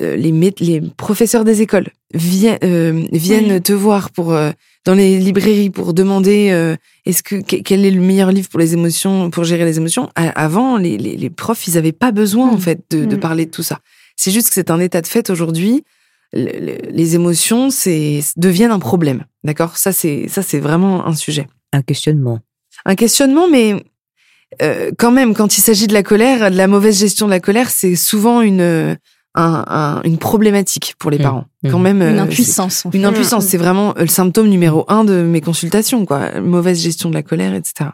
[SPEAKER 3] euh, les, professeurs des écoles viennent euh, viennent
[SPEAKER 4] Oui.
[SPEAKER 3] te voir pour euh, dans les librairies pour demander euh, est-ce que que- quel est le meilleur livre pour les émotions pour gérer les émotions. Avant, les, les, les profs, ils avaient pas besoin en
[SPEAKER 4] Mm.
[SPEAKER 3] fait de, de
[SPEAKER 4] Mm.
[SPEAKER 3] parler de tout ça. C'est juste que c'est un état de fait aujourd'hui. Le- le- Les émotions, c'est deviennent un problème, d'accord? Ça, c'est ça, c'est vraiment un sujet
[SPEAKER 2] Un questionnement.
[SPEAKER 3] un questionnement, mais euh, quand même, quand il s'agit de la colère, de la mauvaise gestion de la colère, c'est souvent une euh, un- un- une problématique pour les
[SPEAKER 2] Mhm.
[SPEAKER 3] parents. Quand même,
[SPEAKER 1] Une
[SPEAKER 3] euh,
[SPEAKER 1] impuissance. en
[SPEAKER 3] c'est- Une impuissance, c'est vraiment le symptôme numéro un de mes consultations, quoi. Mauvaise gestion de la colère, etc.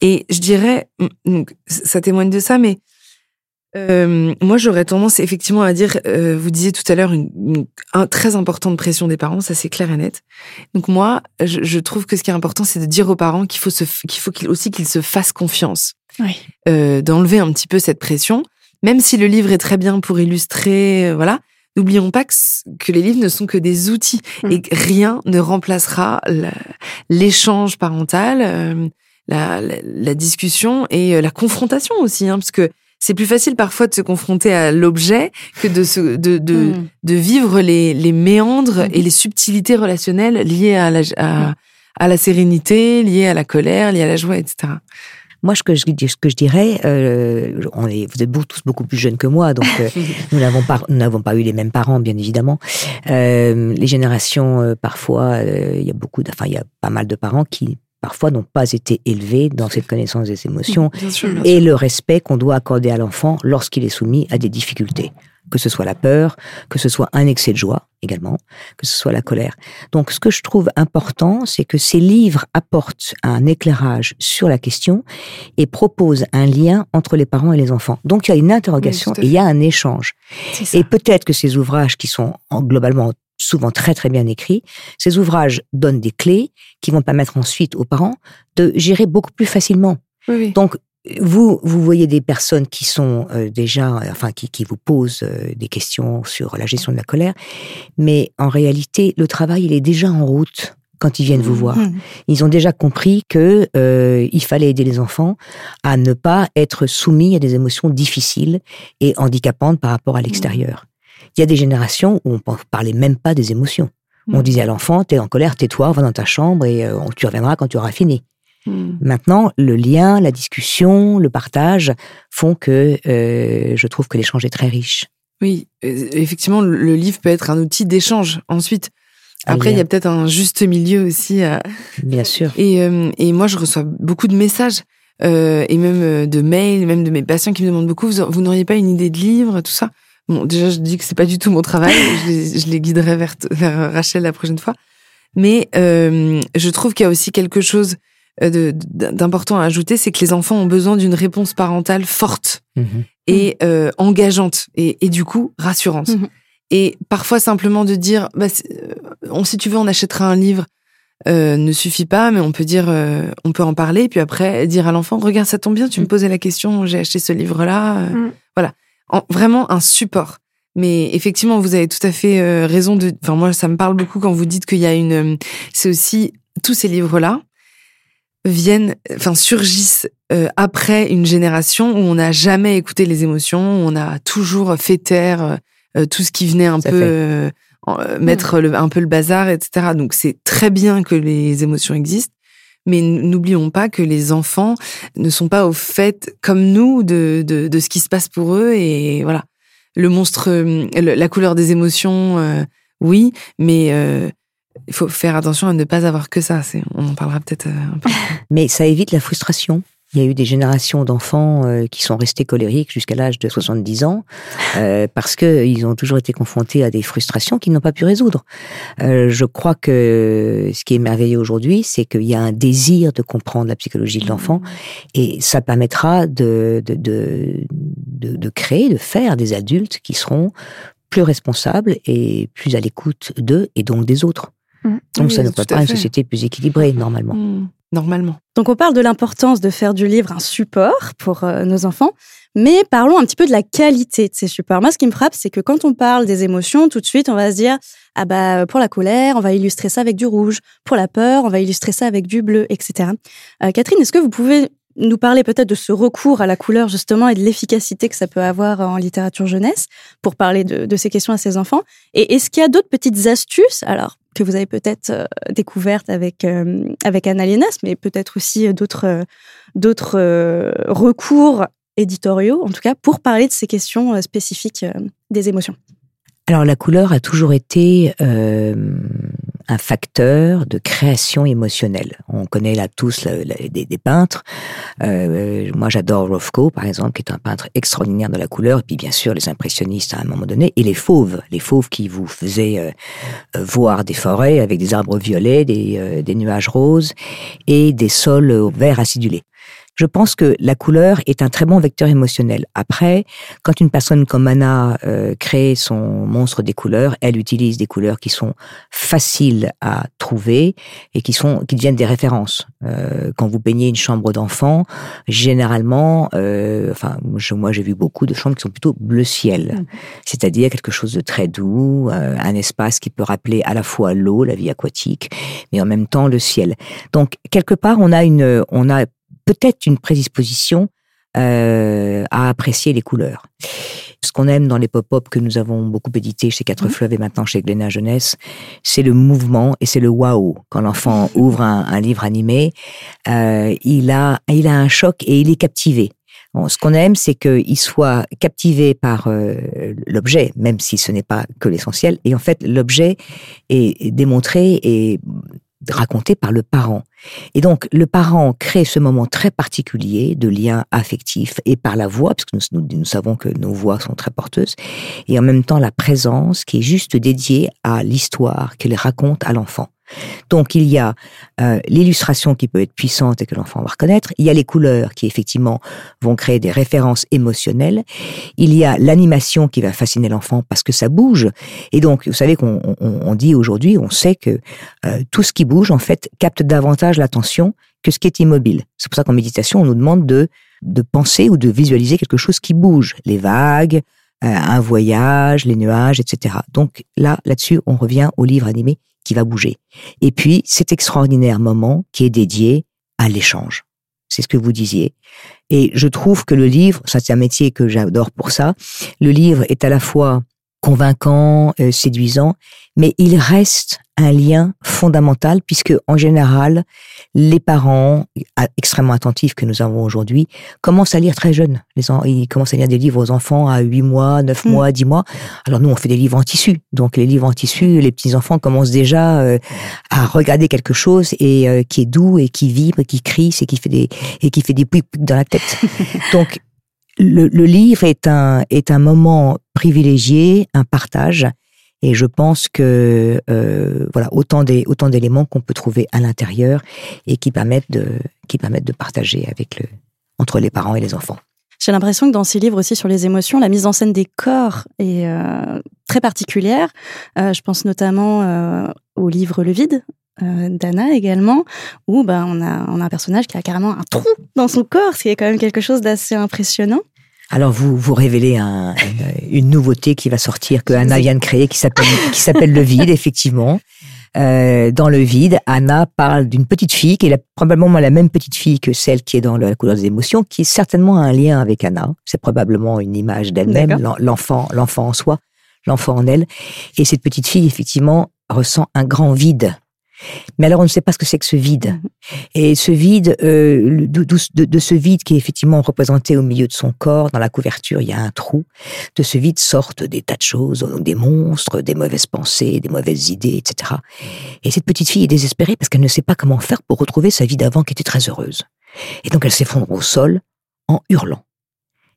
[SPEAKER 3] Et je dirais, donc, ça témoigne de ça, mais euh, moi j'aurais tendance effectivement à dire, euh, vous disiez tout à l'heure, une, une- un très importante pression des parents, ça c'est clair et net. Donc moi, je, je trouve que ce qui est important, c'est de dire aux parents qu'il faut se, qu'il faut aussi qu'ils se fassent confiance,
[SPEAKER 4] Oui.
[SPEAKER 3] euh, d'enlever un petit peu cette pression, même si le livre est très bien pour illustrer, voilà. N'oublions pas que, les livres ne sont que des outils
[SPEAKER 4] Mm.
[SPEAKER 3] et rien ne remplacera la- l'échange parental, la, la, la discussion et la confrontation aussi, hein, parce que c'est plus facile parfois de se confronter à l'objet que de, se, de, de,
[SPEAKER 1] Mm.
[SPEAKER 3] de vivre les, les méandres
[SPEAKER 4] Mhm.
[SPEAKER 3] et les subtilités relationnelles liées à la, à, à la sérénité, liées à la colère, liées à la joie, etc.
[SPEAKER 2] Moi, ce que je, ce que je dirais, euh, on est, vous êtes beaucoup- tous beaucoup plus jeunes que moi, donc euh, nous n'avons pas, nous n'avons pas eu les mêmes parents, bien évidemment. Euh, les générations, parfois, il y a beaucoup, enfin, il y a pas mal de parents qui parfois n'ont pas été élevés dans cette connaissance des émotions
[SPEAKER 3] Bien sûr, bien
[SPEAKER 2] et le respect qu'on doit accorder à l'enfant lorsqu'il est soumis à des difficultés. Que ce soit la peur, que ce soit un excès de joie également, que ce soit la colère. Donc ce que je trouve important, c'est que ces livres apportent un éclairage sur la question et proposent un lien entre les parents et les enfants. Donc il y a une interrogation
[SPEAKER 3] Oui,
[SPEAKER 2] et il y a un échange. Et peut-être que ces ouvrages qui sont en- globalement souvent très très bien écrits, ces ouvrages donnent des clés qui vont permettre ensuite aux parents de gérer beaucoup plus facilement.
[SPEAKER 3] Oui.
[SPEAKER 2] Donc, vous, vous voyez des personnes qui sont euh, déjà, euh, enfin, qui, qui vous posent euh, des questions sur la gestion de la colère, mais en réalité, le travail, il est déjà en route quand ils viennent vous voir.
[SPEAKER 1] Mm.
[SPEAKER 2] Ils ont déjà compris que euh, il fallait aider les enfants à ne pas être soumis à des émotions difficiles et handicapantes par rapport à l'extérieur. Il y a des générations où on ne parlait même pas des émotions. On
[SPEAKER 3] Mm.
[SPEAKER 2] disait à l'enfant, t'es en colère, tais-toi, va dans ta chambre et euh, tu reviendras quand tu auras fini.
[SPEAKER 3] Mm.
[SPEAKER 2] Maintenant, le lien, la discussion, le partage font que euh, je trouve que l'échange est très riche.
[SPEAKER 3] Oui, euh, effectivement, le- livre peut être un outil d'échange. Ensuite, après, il y a peut-être un juste milieu aussi. à-
[SPEAKER 2] Bien sûr.
[SPEAKER 3] Et, euh, et moi, je reçois beaucoup de messages euh, et même de mails, même de mes patients qui me demandent beaucoup. Vous, vous n'auriez pas une idée de livre, tout ça? Bon, déjà, je dis que c'est pas du tout mon travail. je, les, je les guiderai vers, vers Rachel la prochaine fois. Mais euh, je trouve qu'il y a aussi quelque chose euh, de- d'important à ajouter, c'est que les enfants ont besoin d'une réponse parentale forte
[SPEAKER 2] Mhm.
[SPEAKER 3] et euh, engageante et, et du coup rassurante.
[SPEAKER 1] Mhm.
[SPEAKER 3] Et parfois simplement de dire, bah, on, si tu veux, on achètera un livre, euh, ne suffit pas, mais on peut dire, euh, on peut en parler, puis après dire à l'enfant, regarde, ça tombe bien, tu me
[SPEAKER 2] Mhm.
[SPEAKER 3] posais la question, j'ai acheté ce livre-là. euh. En- vraiment un support. Mais effectivement, vous avez tout à fait euh, raison de. Enfin, moi, ça me parle beaucoup quand vous dites qu'il y a une. euh, C'est aussi tous ces livres-là viennent, enfin surgissent euh, après une génération où on n'a jamais écouté les émotions, où on a toujours fait taire euh, tout ce qui venait un
[SPEAKER 2] Ça
[SPEAKER 3] peu euh, mettre le- un peu le bazar, etc. Donc c'est très bien que les émotions existent. Mais n'oublions pas que les enfants ne sont pas au fait, comme nous, de, de, ce qui se passe pour eux. Et voilà, le monstre, euh, la couleur des émotions, euh, oui, mais euh, il faut faire attention à ne pas avoir que ça. On en parlera peut-être un peu.
[SPEAKER 2] Mais ça évite la frustration. Il y a eu des générations d'enfants euh, qui sont restés colériques jusqu'à l'âge de 70 ans euh, parce qu'ils ont toujours été confrontés à des frustrations qu'ils n'ont pas pu résoudre. Euh, je crois que ce qui est merveilleux aujourd'hui, c'est qu'il y a un désir de comprendre la psychologie de l'enfant et ça permettra de, de, de, de, de créer, de faire des adultes qui seront plus responsables et plus à l'écoute d'eux et donc des autres.
[SPEAKER 4] Mm.
[SPEAKER 2] Donc
[SPEAKER 3] Oui,
[SPEAKER 2] ça ne
[SPEAKER 3] tout
[SPEAKER 2] peut
[SPEAKER 3] à
[SPEAKER 2] pas une société plus équilibrée normalement.
[SPEAKER 3] Hmm, Normalement.
[SPEAKER 1] Donc on parle de l'importance de faire du livre un support pour euh, nos enfants, mais parlons un petit peu de la qualité de ces supports. Moi, ce qui me frappe, c'est que quand on parle des émotions, tout de suite, on va se dire ah bah pour la colère, on va illustrer ça avec du rouge, pour la peur, on va illustrer ça avec du bleu, etc. Euh, Catherine, est-ce que vous pouvez nous parler peut-être de ce recours à la couleur justement et de l'efficacité que ça peut avoir en littérature jeunesse pour parler de, de ces questions à ses enfants? Et est-ce qu'il y a d'autres petites astuces? Alors que vous avez peut-être euh, découvertes avec euh, avec Anna Lienas, mais peut-être aussi euh, d'autres euh, d'autres recours éditoriaux, en tout cas pour parler de ces questions spécifiques des émotions.
[SPEAKER 2] Alors la couleur a toujours été un facteur de création émotionnelle. On connaît là tous la- la- des, peintres. Euh, moi j'adore Rothko par exemple, qui est un peintre extraordinaire de la couleur. Et puis bien sûr les impressionnistes à un moment donné et les fauves, les fauves qui vous faisaient euh, euh, voir des forêts avec des arbres violets, des, euh, des nuages roses et des sols verts acidulés. Je pense que la couleur est un très bon vecteur émotionnel. Après, quand une personne comme Anna euh, crée son monstre des couleurs, elle utilise des couleurs qui sont faciles à trouver et qui sont qui deviennent des références. Euh, quand vous peignez une chambre d'enfant, généralement, euh, enfin je- moi j'ai vu beaucoup de chambres qui sont plutôt bleu ciel,
[SPEAKER 1] Mhm.
[SPEAKER 2] c'est-à-dire quelque chose de très doux, euh, un espace qui peut rappeler à la fois l'eau, la vie aquatique, mais en même temps le ciel. Donc quelque part on a une on a peut-être une prédisposition euh, à apprécier les couleurs. Ce qu'on aime dans les pop-up que nous avons beaucoup édités chez Quatre
[SPEAKER 1] Mhm.
[SPEAKER 2] Fleuves et maintenant chez Glénat Jeunesse, c'est le mouvement et c'est le waouh. Quand l'enfant ouvre un, un livre animé, euh, il a il a un choc et il est captivé. Bon, ce qu'on aime, c'est qu'il soit captivé par euh, l'objet, même si ce n'est pas que l'essentiel. Et en fait, l'objet est démontré et raconté par le parent. Et donc, le parent crée ce moment très particulier de lien affectif et par la voix, parce que nous, nous, nous savons que nos voix sont très porteuses, et en même temps la présence qui est juste dédiée à l'histoire qu'il raconte à l'enfant. Donc il y a euh, l'illustration qui peut être puissante et que l'enfant va reconnaître, il y a les couleurs qui effectivement vont créer des références émotionnelles, il y a l'animation qui va fasciner l'enfant parce que ça bouge, et donc vous savez qu'on on, on dit aujourd'hui, on sait que euh, tout ce qui bouge en fait capte davantage l'attention que ce qui est immobile. C'est pour ça qu'en méditation on nous demande de de penser ou de visualiser quelque chose qui bouge, les vagues, euh, un voyage, les nuages, etc. Donc là, là-dessus, on revient au livre animé qui va bouger. Et puis, cet extraordinaire moment qui est dédié à l'échange. C'est ce que vous disiez. Et je trouve que le livre, ça c'est un métier que j'adore pour ça, le livre est à la fois convaincant, euh, séduisant, mais il reste un lien fondamental puisque en général, les parents extrêmement attentifs que nous avons aujourd'hui commencent à lire très jeunes. Les en- ils commencent à lire des livres aux enfants à 8 mois, 9
[SPEAKER 1] Mm.
[SPEAKER 2] mois, 10 mois. Alors nous, on fait des livres en tissu. Donc les livres en tissu, les petits-enfants commencent déjà euh, à regarder quelque chose et euh, qui est doux et qui vibre, et qui crie, et qui fait des et qui fait des pouic dans la tête. Donc le, le livre est un est un moment privilégié, un partage. Et je pense que euh, voilà autant des autant d'éléments qu'on peut trouver à l'intérieur et qui permettent de qui permettent de partager avec le entre les parents et les enfants.
[SPEAKER 1] J'ai l'impression que dans ces livres aussi sur les émotions, la mise en scène des corps est euh, très particulière. Euh, je pense notamment euh, au livre Le Vide euh, d'Anna également, où ben, on, a, on a un personnage qui a carrément un trou dans son corps, ce qui est quand même quelque chose d'assez impressionnant.
[SPEAKER 2] Alors vous vous révélez un, une, nouveauté qui va sortir que Anna vient de créer qui s'appelle qui s'appelle le vide effectivement. Euh, dans le vide, Anna parle d'une petite fille qui est la- probablement la même petite fille que celle qui est dans la couleur des émotions, qui est certainement un lien avec Anna. C'est probablement une image d'elle-même, l'enfant, l'enfant en soi. l'enfant en elle. Et cette petite fille, effectivement, ressent un grand vide. Mais alors on ne sait pas ce que c'est que ce vide.
[SPEAKER 1] Mhm.
[SPEAKER 2] Et ce vide, euh, de, de- de ce vide qui est effectivement représenté au milieu de son corps, dans la couverture, il y a un trou. De ce vide sortent des tas de choses, des monstres, des mauvaises pensées, des mauvaises idées, etc. Et cette petite fille est désespérée parce qu'elle ne sait pas comment faire pour retrouver sa vie d'avant qui était très heureuse. Et donc elle s'effondre au sol en hurlant.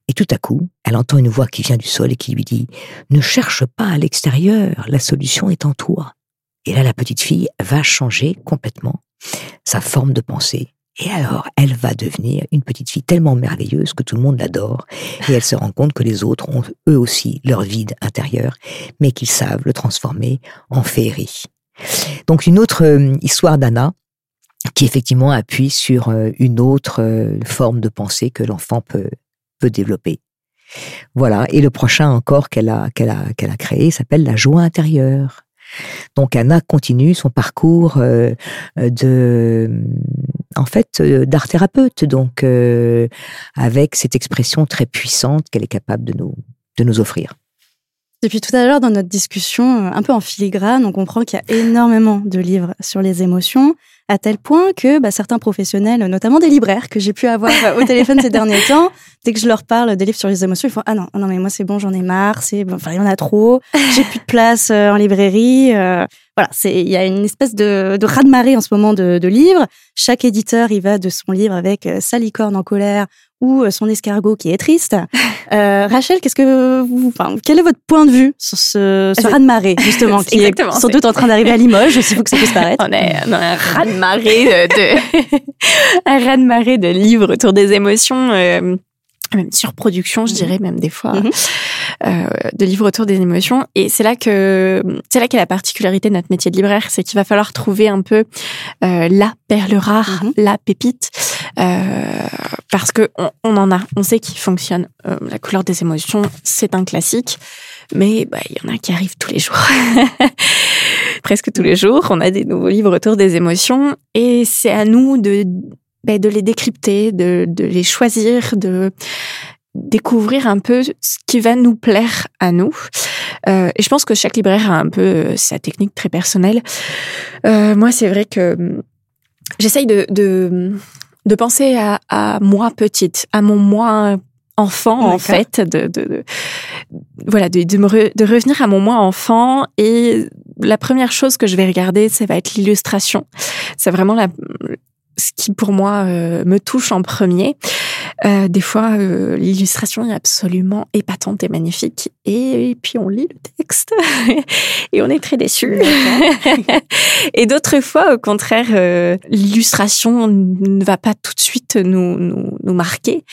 [SPEAKER 2] Et tout à coup, elle entend une voix qui vient du sol et qui lui dit ⁇ Ne cherche pas à l'extérieur, la solution est en toi ⁇ Et là, la petite fille va changer complètement sa forme de pensée. Et alors, elle va devenir une petite fille tellement merveilleuse que tout le monde l'adore. Et elle se rend compte que les autres ont eux aussi leur vide intérieur, mais qu'ils savent le transformer en féerie. Donc une autre euh, histoire d'Anna, qui effectivement appuie sur euh, une autre euh, forme de pensée que l'enfant peut, peut développer. Voilà. Et le prochain encore qu'elle a, qu'elle a, qu'elle a créé s'appelle la joie intérieure. Donc Anna continue son parcours euh, de, en fait, euh, d'art thérapeute. Donc euh, avec cette expression très puissante qu'elle est capable de nous, de nous offrir.
[SPEAKER 1] Depuis tout à l'heure, dans notre discussion, euh, un peu en filigrane, on comprend qu'il y a énormément de livres sur les émotions, à tel point que bah, certains professionnels, notamment des libraires que j'ai pu avoir euh, au téléphone ces derniers temps, dès que je leur parle des livres sur les émotions, ils font ah non, non mais moi c'est bon, j'en ai marre, c'est enfin il y en a trop, j'ai plus de place euh, en librairie. voilà, c'est il y a une espèce de, de raz-de-marée en ce moment de, de livres. Chaque éditeur il va de son livre avec sa licorne en colère ou euh, son escargot qui est triste. Euh, Rachel, qu'est-ce que vous, enfin, quel est votre point de vue sur ce, ce raz-de-marée justement qui est sans doute en train d'arriver à Limoges, aussi faut que ça puisse paraître.
[SPEAKER 4] On est dans un raz-de-marée de, de- un raz-de-marée de livres autour des émotions, euh, même surproduction, je dirais même des fois,
[SPEAKER 1] Mhm.
[SPEAKER 4] Euh, de livres autour des émotions. Et c'est là que c'est là qu'est la particularité de notre métier de libraire, c'est qu'il va falloir trouver un peu euh, la perle rare,
[SPEAKER 1] Mhm.
[SPEAKER 4] la pépite, euh, parce que on, on en a, on sait qu'il fonctionne. Euh, la couleur des émotions, c'est un classique. Mais bah, il y en a qui arrivent tous les jours. Presque tous les jours, on a des nouveaux livres autour des émotions et c'est à nous de, bah, de les décrypter, de, de les choisir, de découvrir un peu ce qui va nous plaire à nous. Euh, et je pense que chaque libraire a un peu euh, sa technique très personnelle. Euh, moi, c'est vrai que hum, j'essaye de, de, de penser à, à moi petite, à mon moi enfant en fait, de, de, de- voilà, de, de, me re- de revenir à mon moi enfant. Et la première chose que je vais regarder, ça va être l'illustration. C'est vraiment la, ce qui pour moi euh, me touche en premier. Euh, des fois, euh, l'illustration est absolument épatante et magnifique. Et, puis on lit le texte et on est très déçu. et d'autres fois, au contraire, euh, l'illustration ne va pas tout de suite nous, nous, nous marquer.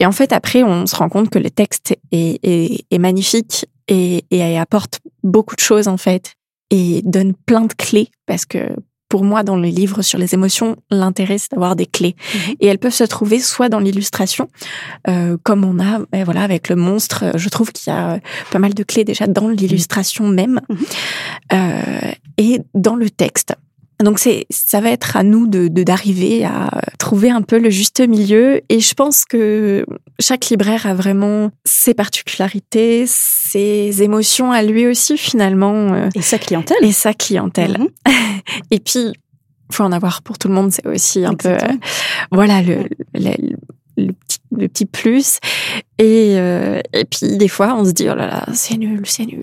[SPEAKER 4] Et en fait, après, on se rend compte que le texte est, est, est magnifique et, et apporte beaucoup de choses, en fait, et donne plein de clés, parce que pour moi, dans les livres sur les émotions, l'intérêt, c'est d'avoir des clés.
[SPEAKER 1] Mhm.
[SPEAKER 4] Et elles peuvent se trouver soit dans l'illustration, euh, comme on a, ben voilà, avec le monstre, je trouve qu'il y a pas mal de clés déjà dans l'illustration même,
[SPEAKER 1] Mhm.
[SPEAKER 4] euh, et dans le texte. Donc c'est, ça va être à nous de, d'arriver à trouver un peu le juste milieu. Et je pense que chaque libraire a vraiment ses particularités, ses émotions à lui aussi finalement, euh,
[SPEAKER 1] Et sa clientèle.
[SPEAKER 4] et sa clientèle.
[SPEAKER 1] Mhm.
[SPEAKER 4] Et puis, faut en avoir pour tout le monde, c'est aussi un peu, euh, voilà, le, le, le petit, le petit plus. Et, euh, et puis, des fois, on se dit, oh là là, c'est nul, c'est nul.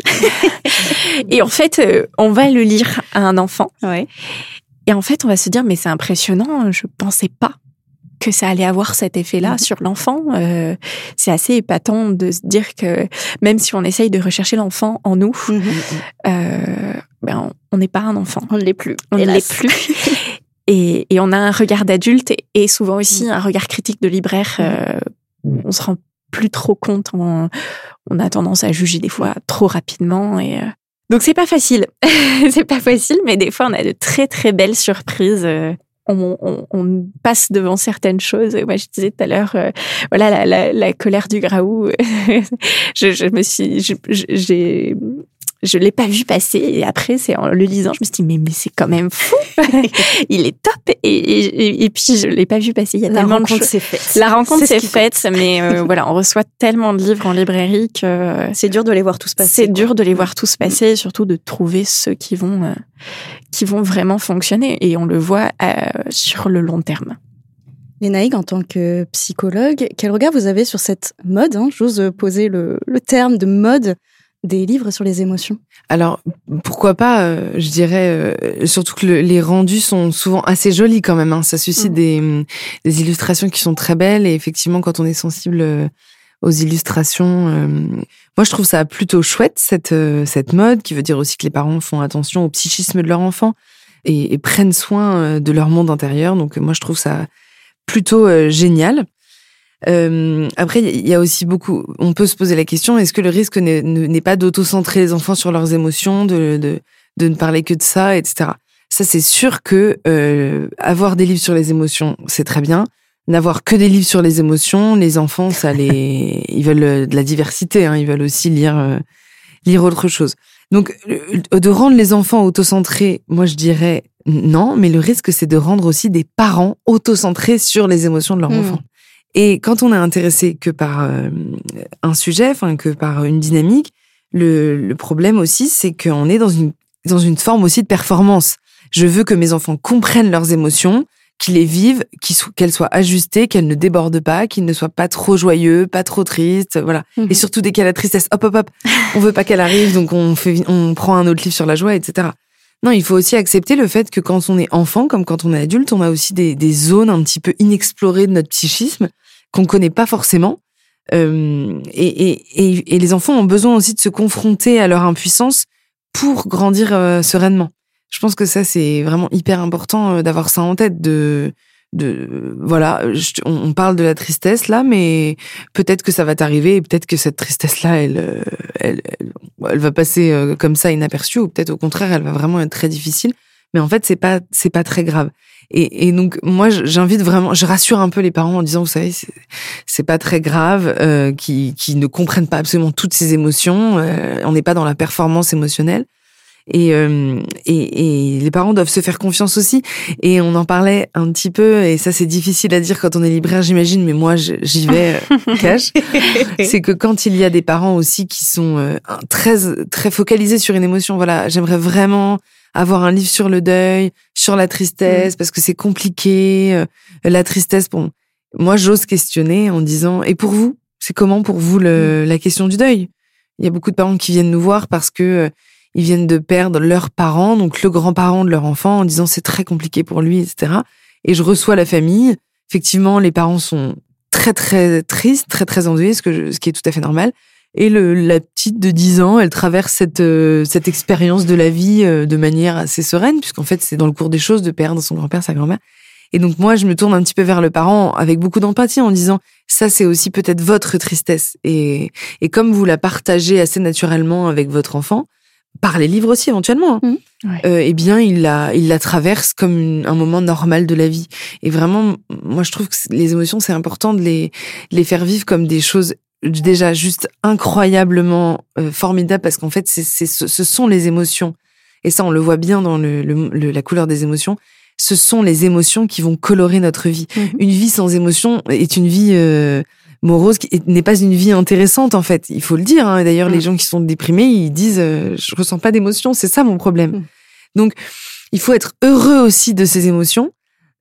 [SPEAKER 4] et en fait, euh, on va le lire à un enfant.
[SPEAKER 1] Ouais.
[SPEAKER 4] Et en fait, on va se dire, mais c'est impressionnant, je pensais pas que ça allait avoir cet effet-là
[SPEAKER 1] Mhm.
[SPEAKER 4] sur l'enfant. Euh, c'est assez épatant de se dire que même si on essaye de rechercher l'enfant en nous,
[SPEAKER 1] Mhm.
[SPEAKER 4] euh, ben, on- n'est pas un enfant.
[SPEAKER 1] On ne l'est plus.
[SPEAKER 4] On ne l'est plus. Et, et on a un regard d'adulte et, et souvent aussi
[SPEAKER 1] Mm.
[SPEAKER 4] un regard critique de libraire. euh,
[SPEAKER 2] Mm.
[SPEAKER 4] on se rend plus trop compte. On, on a tendance à juger des fois trop rapidement. Et, euh, donc c'est pas facile. c'est pas facile, mais des fois on a de très très belles surprises. euh, on, on- on passe devant certaines choses. Moi, je disais tout à l'heure, euh, voilà, la, la, la colère du graou. je, je me suis, j'ai, je l'ai pas vu passer. Et après, c'est en le lisant, je me suis dit, mais, mais c'est quand même fou. il est top. Et, et, et, puis, je l'ai pas vu passer. Il y a
[SPEAKER 1] la
[SPEAKER 4] tellement
[SPEAKER 1] rencontre s'est faite.
[SPEAKER 4] La rencontre s'est faite, mais euh, voilà, on reçoit tellement de livres en librairie que
[SPEAKER 1] c'est dur de les voir tous passer.
[SPEAKER 4] C'est dur de les voir tous passer, et surtout de trouver ceux qui vont, euh, qui vont vraiment fonctionner. Et on le voit euh, sur le long terme.
[SPEAKER 1] Lénaïg, en tant que psychologue, quel regard vous avez sur cette mode hein, J'ose poser le, le terme de mode des livres sur les émotions
[SPEAKER 3] Alors, pourquoi pas euh, Je dirais euh, surtout que le, les rendus sont souvent assez jolis quand même. Hein. Ça suscite
[SPEAKER 1] Mm.
[SPEAKER 3] des, des illustrations qui sont très belles et effectivement, quand on est sensible euh, aux illustrations, euh, moi je trouve ça plutôt chouette cette cette mode qui veut dire aussi que les parents font attention au psychisme de leur enfant et, et prennent soin de leur monde intérieur. Donc moi je trouve ça plutôt génial. Euh, après, il y a aussi beaucoup. On peut se poser la question est-ce que le risque n'est pas d'auto-centrer les enfants sur leurs émotions, de, de, de ne parler que de ça, etc. Ça, c'est sûr que euh, avoir des livres sur les émotions, c'est très bien. N'avoir que des livres sur les émotions, les enfants, ça les, ils veulent euh, de la diversité. Hein, ils veulent aussi lire euh, lire autre chose. Donc, de rendre les enfants autocentrés, moi, je dirais non. Mais le risque, c'est de rendre aussi des parents autocentrés sur les émotions de leur
[SPEAKER 1] Mhm.
[SPEAKER 3] enfant. Et quand on est intéressé que par euh, un sujet, enfin que par une dynamique, le, le problème aussi, c'est qu'on est dans une dans une forme aussi de performance. Je veux que mes enfants comprennent leurs émotions, qu'ils les vivent, qu'elles soient ajustées, qu'elles ne débordent pas, qu'ils ne soient pas trop joyeux, pas trop tristes, voilà.
[SPEAKER 1] Mhm.
[SPEAKER 3] Et surtout dès qu'il y a la tristesse, hop hop hop, on veut pas qu'elle arrive, donc on fait, on prend un autre livre sur la joie, etc. Non, il faut aussi accepter le fait que quand on est enfant, comme quand on est adulte, on a aussi des, des zones un petit peu inexplorées de notre psychisme qu'on connaît pas forcément. Euh, et, et, et, les enfants ont besoin aussi de se confronter à leur impuissance pour grandir euh, sereinement. Je pense que ça c'est vraiment hyper important euh, d'avoir ça en tête. De, de voilà, on, parle de la tristesse là, mais peut-être que ça va t'arriver et peut-être que cette tristesse là, elle, elle, elle, va passer comme ça inaperçue ou peut-être au contraire, elle va vraiment être très difficile. Mais en fait, c'est pas c'est pas très grave. Et, et donc moi, j'invite vraiment, je rassure un peu les parents en disant, vous savez, c'est pas très grave, euh, qui qui ne comprennent pas absolument toutes ces émotions. euh, on n'est pas dans la performance émotionnelle. Et, euh, et, et les parents doivent se faire confiance aussi. Et on en parlait un petit peu, et ça c'est difficile à dire quand on est libraire, j'imagine, mais moi j'y vais euh, cash. c'est que quand il y a des parents aussi qui sont euh, très très focalisés sur une émotion, voilà, j'aimerais vraiment avoir un livre sur le deuil, sur la tristesse, parce que c'est compliqué. euh, la tristesse, bon, moi j'ose questionner en disant, et pour vous, c'est comment pour vous le, la question du deuil? Il y a beaucoup de parents qui viennent nous voir parce que euh, ils viennent de perdre leurs parents, donc le grand-parent de leur enfant, en disant c'est très compliqué pour lui, etc. Et je reçois la famille. Effectivement, les parents sont très très tristes, très très endeuillés, ce que je- ce qui est tout à fait normal. Et le, la petite de 10 ans, elle traverse cette euh, cette expérience de la vie euh, de manière assez sereine, puisqu'en fait c'est dans le cours des choses de perdre son grand-père, sa grand-mère. Et donc moi, je me tourne un petit peu vers le parent avec beaucoup d'empathie en disant ça c'est aussi peut-être votre tristesse et et comme vous la partagez assez naturellement avec votre enfant par les livres aussi éventuellement, hein.
[SPEAKER 4] Ouais.
[SPEAKER 3] euh, eh bien il la il la traverse comme une- un moment normal de la vie. Et vraiment, moi je trouve que les émotions c'est important de les de les faire vivre comme des choses déjà juste incroyablement euh, formidables parce qu'en fait c'est c'est ce, ce sont les émotions et ça on le voit bien dans le, le- le- la couleur des émotions. Ce sont les émotions qui vont colorer notre vie.
[SPEAKER 1] Mhm.
[SPEAKER 3] Une vie sans émotion est une vie euh, morose qui est- n'est pas une vie intéressante en fait. Il faut le dire. Hein. D'ailleurs, les gens qui sont déprimés, ils disent euh, je ressens pas d'émotion. C'est ça mon problème.
[SPEAKER 1] Mm.
[SPEAKER 3] Donc, il faut être heureux aussi de ces émotions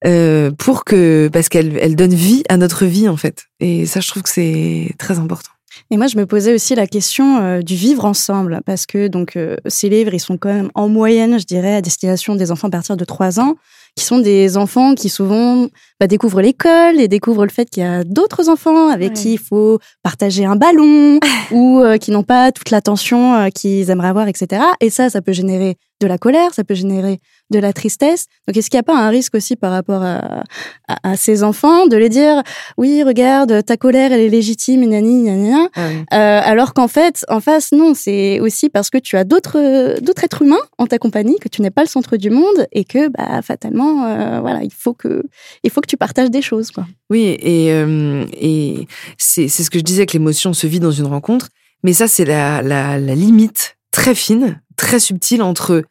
[SPEAKER 3] euh, pour que parce qu'elles elles donnent vie à notre vie en fait. Et ça, je trouve que c'est très important.
[SPEAKER 1] Et moi, je me posais aussi la question euh, du vivre ensemble, parce que donc euh, ces livres, ils sont quand même en moyenne, je dirais, à destination des enfants à partir de 3 ans, qui sont des enfants qui souvent bah, découvrent l'école et découvrent le fait qu'il y a d'autres enfants avec
[SPEAKER 4] Ouais.
[SPEAKER 1] qui il faut partager un ballon ou euh, qui n'ont pas toute l'attention euh, qu'ils aimeraient avoir, etc. Et ça, ça peut générer de la colère, ça peut générer de la tristesse. Donc, est-ce qu'il n'y a pas un risque aussi par rapport à, à, à ces enfants de les dire, oui, regarde, ta colère, elle est légitime, et nani, nani, nani. Euh, alors qu'en fait, en face, non, c'est aussi parce que tu as d'autres d'autres êtres humains en ta compagnie, que tu n'es pas le centre du monde et que, bah, fatalement, euh, voilà, il faut que il faut que tu partages des choses, quoi.
[SPEAKER 3] Oui, et, euh, et c'est c'est ce que je disais que l'émotion se vit dans une rencontre, mais ça c'est la, la, la limite très fine, très subtile entre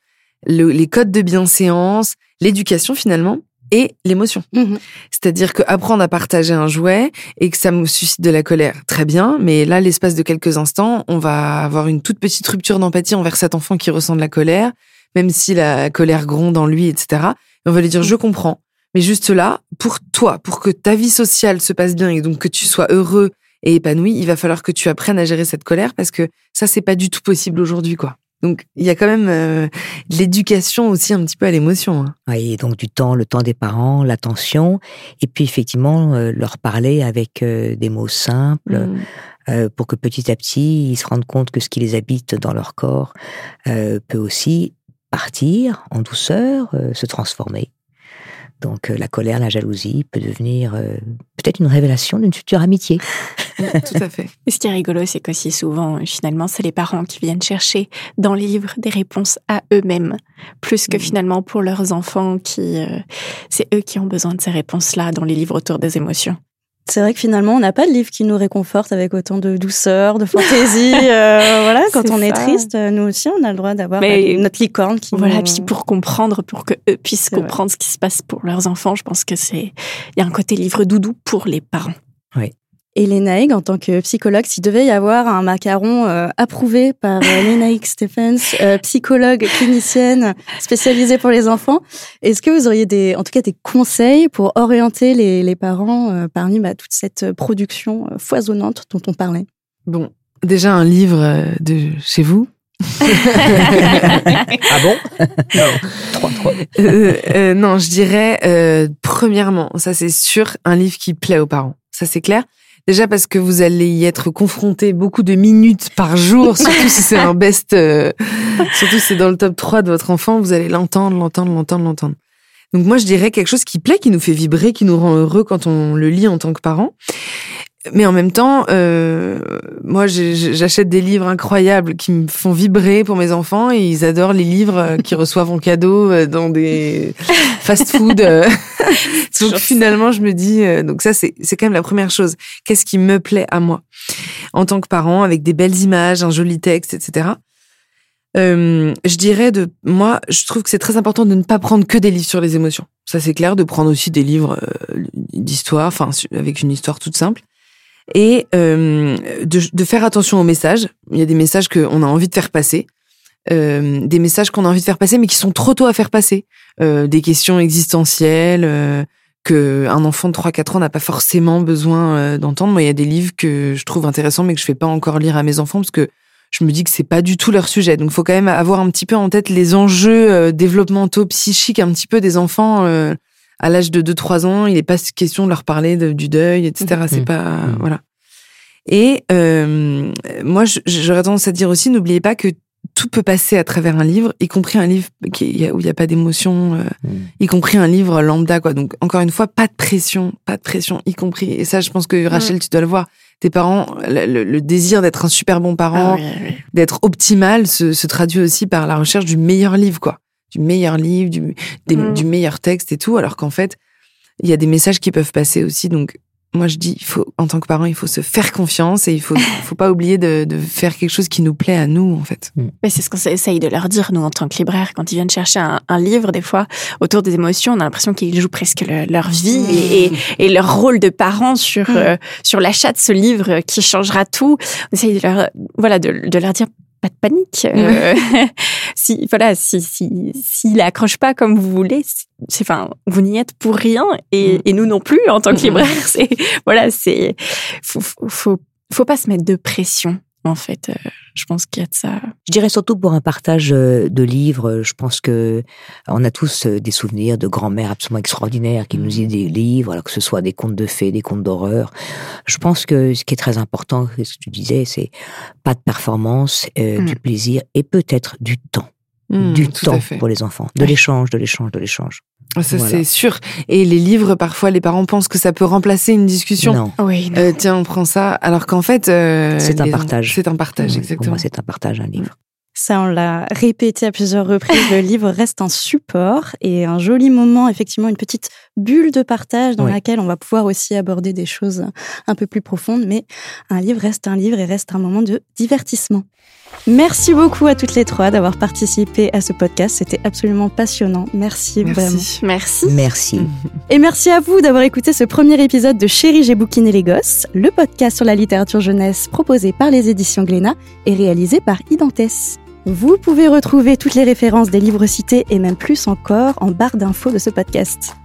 [SPEAKER 3] les codes de bienséance, l'éducation finalement, et l'émotion.
[SPEAKER 1] Mhm.
[SPEAKER 3] C'est-à-dire que apprendre à partager un jouet et que ça me suscite de la colère, très bien, mais là, l'espace de quelques instants, on va avoir une toute petite rupture d'empathie envers cet enfant qui ressent de la colère, même si la colère gronde en lui, etc. Et on va lui dire, je comprends, mais juste là, pour toi, pour que ta vie sociale se passe bien et donc que tu sois heureux et épanoui, il va falloir que tu apprennes à gérer cette colère parce que ça, c'est pas du tout possible aujourd'hui, quoi. Donc il y a quand même euh, l'éducation aussi un petit peu à l'émotion. Hein.
[SPEAKER 2] Oui, donc du temps, le temps des parents, l'attention, et puis effectivement euh, leur parler avec euh, des mots simples
[SPEAKER 3] Mm.
[SPEAKER 2] pour que petit à petit ils se rendent compte que ce qui les habite dans leur corps peut aussi partir en douceur, se transformer. Donc la colère, la jalousie peut devenir peut-être une révélation d'une future amitié.
[SPEAKER 3] Tout à fait.
[SPEAKER 4] Et ce qui est rigolo, c'est qu'aussi souvent, finalement, c'est les parents qui viennent chercher dans les livres des réponses à eux-mêmes, plus que
[SPEAKER 3] Mhm.
[SPEAKER 4] finalement pour leurs enfants qui, euh, c'est eux qui ont besoin de ces réponses-là dans les livres autour des émotions.
[SPEAKER 1] C'est vrai que finalement, on n'a pas de livre qui nous réconforte avec autant de douceur, de fantaisie. euh, voilà, quand on est triste, euh, nous aussi, on a le droit d'avoir bah, notre licorne qui
[SPEAKER 4] Voilà,
[SPEAKER 1] nous-
[SPEAKER 4] puis pour comprendre, pour que eux puissent
[SPEAKER 1] vrai.
[SPEAKER 4] comprendre ce qui se passe pour leurs enfants, je pense que c'est, il y a un côté livre doudou pour les parents.
[SPEAKER 1] Et en tant que psychologue, s'il devait y avoir un macaron euh, approuvé par euh, Lénaïg Stephens, euh, psychologue clinicienne spécialisée pour les enfants, est-ce que vous auriez des, en tout cas des conseils pour orienter les, les parents euh, parmi bah, toute cette production foisonnante dont on parlait?
[SPEAKER 3] Bon, déjà un livre de chez vous.
[SPEAKER 2] ah bon?
[SPEAKER 3] Euh, euh, non, je dirais euh, premièrement, ça c'est sûr, un livre qui plaît aux parents. Ça c'est clair. Déjà parce que vous allez y être confronté beaucoup de minutes par jour, surtout si c'est un best, euh, surtout si c'est dans le top 3 de votre enfant, vous allez l'entendre, l'entendre, l'entendre, l'entendre. Donc moi je dirais quelque chose qui plaît, qui nous fait vibrer, qui nous rend heureux quand on le lit en tant que parent. Mais en même temps, euh, moi j'achète des livres incroyables qui me font vibrer pour mes enfants et ils adorent les livres euh, qu'ils reçoivent en cadeau euh, dans des fast-food. euh. donc finalement, je me dis, donc ça c'est quand même la première chose. Qu'est-ce qui me plaît à moi? En tant que parent, avec des belles images, un joli texte, etc. Euh, je dirais de moi, je trouve que c'est très important de ne pas prendre que des livres sur les émotions. Ça c'est clair, de prendre aussi des livres euh, d'histoire, enfin avec une histoire toute simple, et euh, de, de faire attention aux messages. Il y a des messages qu'on a envie de faire passer, euh, des messages qu'on a envie de faire passer, mais qui sont trop tôt à faire passer, euh, des questions existentielles. Euh, que un enfant de 3-4 ans n'a pas forcément besoin euh, d'entendre. Moi, il y a des livres que je trouve intéressants, mais que je fais pas encore lire à mes enfants parce que je me dis que c'est pas du tout leur sujet. Donc, faut quand même avoir un petit peu en tête les enjeux euh, développementaux, psychiques, un petit peu des enfants à l'âge de 2-3 ans. Il n'est pas question de leur parler de- du deuil, etc. C'est
[SPEAKER 2] Mhm.
[SPEAKER 3] pas
[SPEAKER 2] Mhm.
[SPEAKER 3] voilà. Et euh, moi, je- j'aurais tendance à dire aussi, n'oubliez pas que tout peut passer à travers un livre, y compris un livre qui, où il n'y a pas d'émotion, euh, y compris un livre lambda, quoi. Donc, encore une fois, pas de pression, pas de pression, y compris. Et ça, je pense que Rachel, tu dois le voir. Tes parents, le, le- le désir d'être un super bon parent,
[SPEAKER 4] Ah oui, oui.
[SPEAKER 3] d'être optimal, se, se traduit aussi par la recherche du meilleur livre, quoi. Du meilleur livre, du, des-
[SPEAKER 4] Mm.
[SPEAKER 3] du meilleur texte et tout. Alors qu'en fait, il y a des messages qui peuvent passer aussi. Donc, moi, je dis, il faut, en tant que parent, il faut se faire confiance et il faut, faut pas oublier de, de faire quelque chose qui nous plaît à nous, en fait.
[SPEAKER 4] Mais c'est ce qu'on essaye de leur dire, nous, en tant que libraires, quand ils viennent chercher un, un livre, des fois, autour des émotions, on a l'impression qu'ils jouent presque le- leur vie et, et- et leur rôle de parents sur,
[SPEAKER 1] Mm.
[SPEAKER 4] euh, sur l'achat de ce livre qui changera tout. On essaye de leur, voilà, de, de leur dire, pas de panique. euh, si, voilà, si, si, s'il accroche pas comme vous voulez, c'est, enfin, vous n'y êtes pour rien et,
[SPEAKER 3] Mm.
[SPEAKER 4] et nous non plus, en tant que libraires. C'est, voilà, c'est, faut, faut, faut, faut pas se mettre de pression, en fait. Euh, Je pense qu'il y a de ça.
[SPEAKER 2] Je dirais surtout pour un partage euh, de livres, je pense que on a tous euh, des souvenirs de grand-mère absolument extraordinaires qui nous lisent des livres, alors que ce soit des contes de fées, des contes d'horreur. Je pense que ce qui est très important, ce que tu disais, c'est pas de performance, euh,
[SPEAKER 4] Mm.
[SPEAKER 2] du plaisir et peut-être du temps.
[SPEAKER 3] Mm,
[SPEAKER 2] du temps
[SPEAKER 3] fait.
[SPEAKER 2] pour les enfants. De
[SPEAKER 3] Ouais.
[SPEAKER 2] l'échange, de l'échange, de l'échange.
[SPEAKER 3] Ah, Ça,
[SPEAKER 2] Voilà.
[SPEAKER 3] c'est sûr. Et les livres, parfois, les parents pensent que ça peut remplacer une discussion.
[SPEAKER 2] Non.
[SPEAKER 4] Oui,
[SPEAKER 3] Euh, tiens, on prend ça. Alors qu'en fait, euh,
[SPEAKER 2] C'est un partage.
[SPEAKER 3] C'est un partage,
[SPEAKER 2] Pour
[SPEAKER 3] exactement.
[SPEAKER 2] moi, c'est un partage, un livre.
[SPEAKER 1] Ça, on l'a répété à plusieurs reprises. Le livre reste un support et un joli moment, effectivement, une petite bulle de partage dans
[SPEAKER 2] Oui.
[SPEAKER 1] laquelle on va pouvoir aussi aborder des choses un peu plus profondes. Mais un livre reste un livre et reste un moment de divertissement. Merci beaucoup à toutes les trois d'avoir participé à ce podcast. C'était absolument passionnant. Merci, vraiment.
[SPEAKER 3] Merci.
[SPEAKER 4] Merci.
[SPEAKER 2] Merci.
[SPEAKER 1] Et merci à vous d'avoir écouté ce premier épisode de Chérie, j'ai bouquiné les gosses, le podcast sur la littérature jeunesse proposé par les éditions Glénat et réalisé par Identesse. Vous pouvez retrouver toutes les références des livres cités et même plus encore en barre d'infos de ce podcast.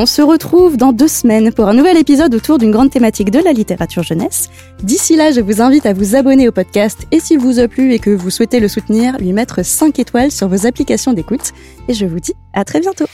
[SPEAKER 1] On se retrouve dans deux semaines pour un nouvel épisode autour d'une grande thématique de la littérature jeunesse. D'ici là, je vous invite à vous abonner au podcast et s'il vous a plu et que vous souhaitez le soutenir, lui mettre 5 étoiles sur vos applications d'écoute. Et je vous dis à très bientôt.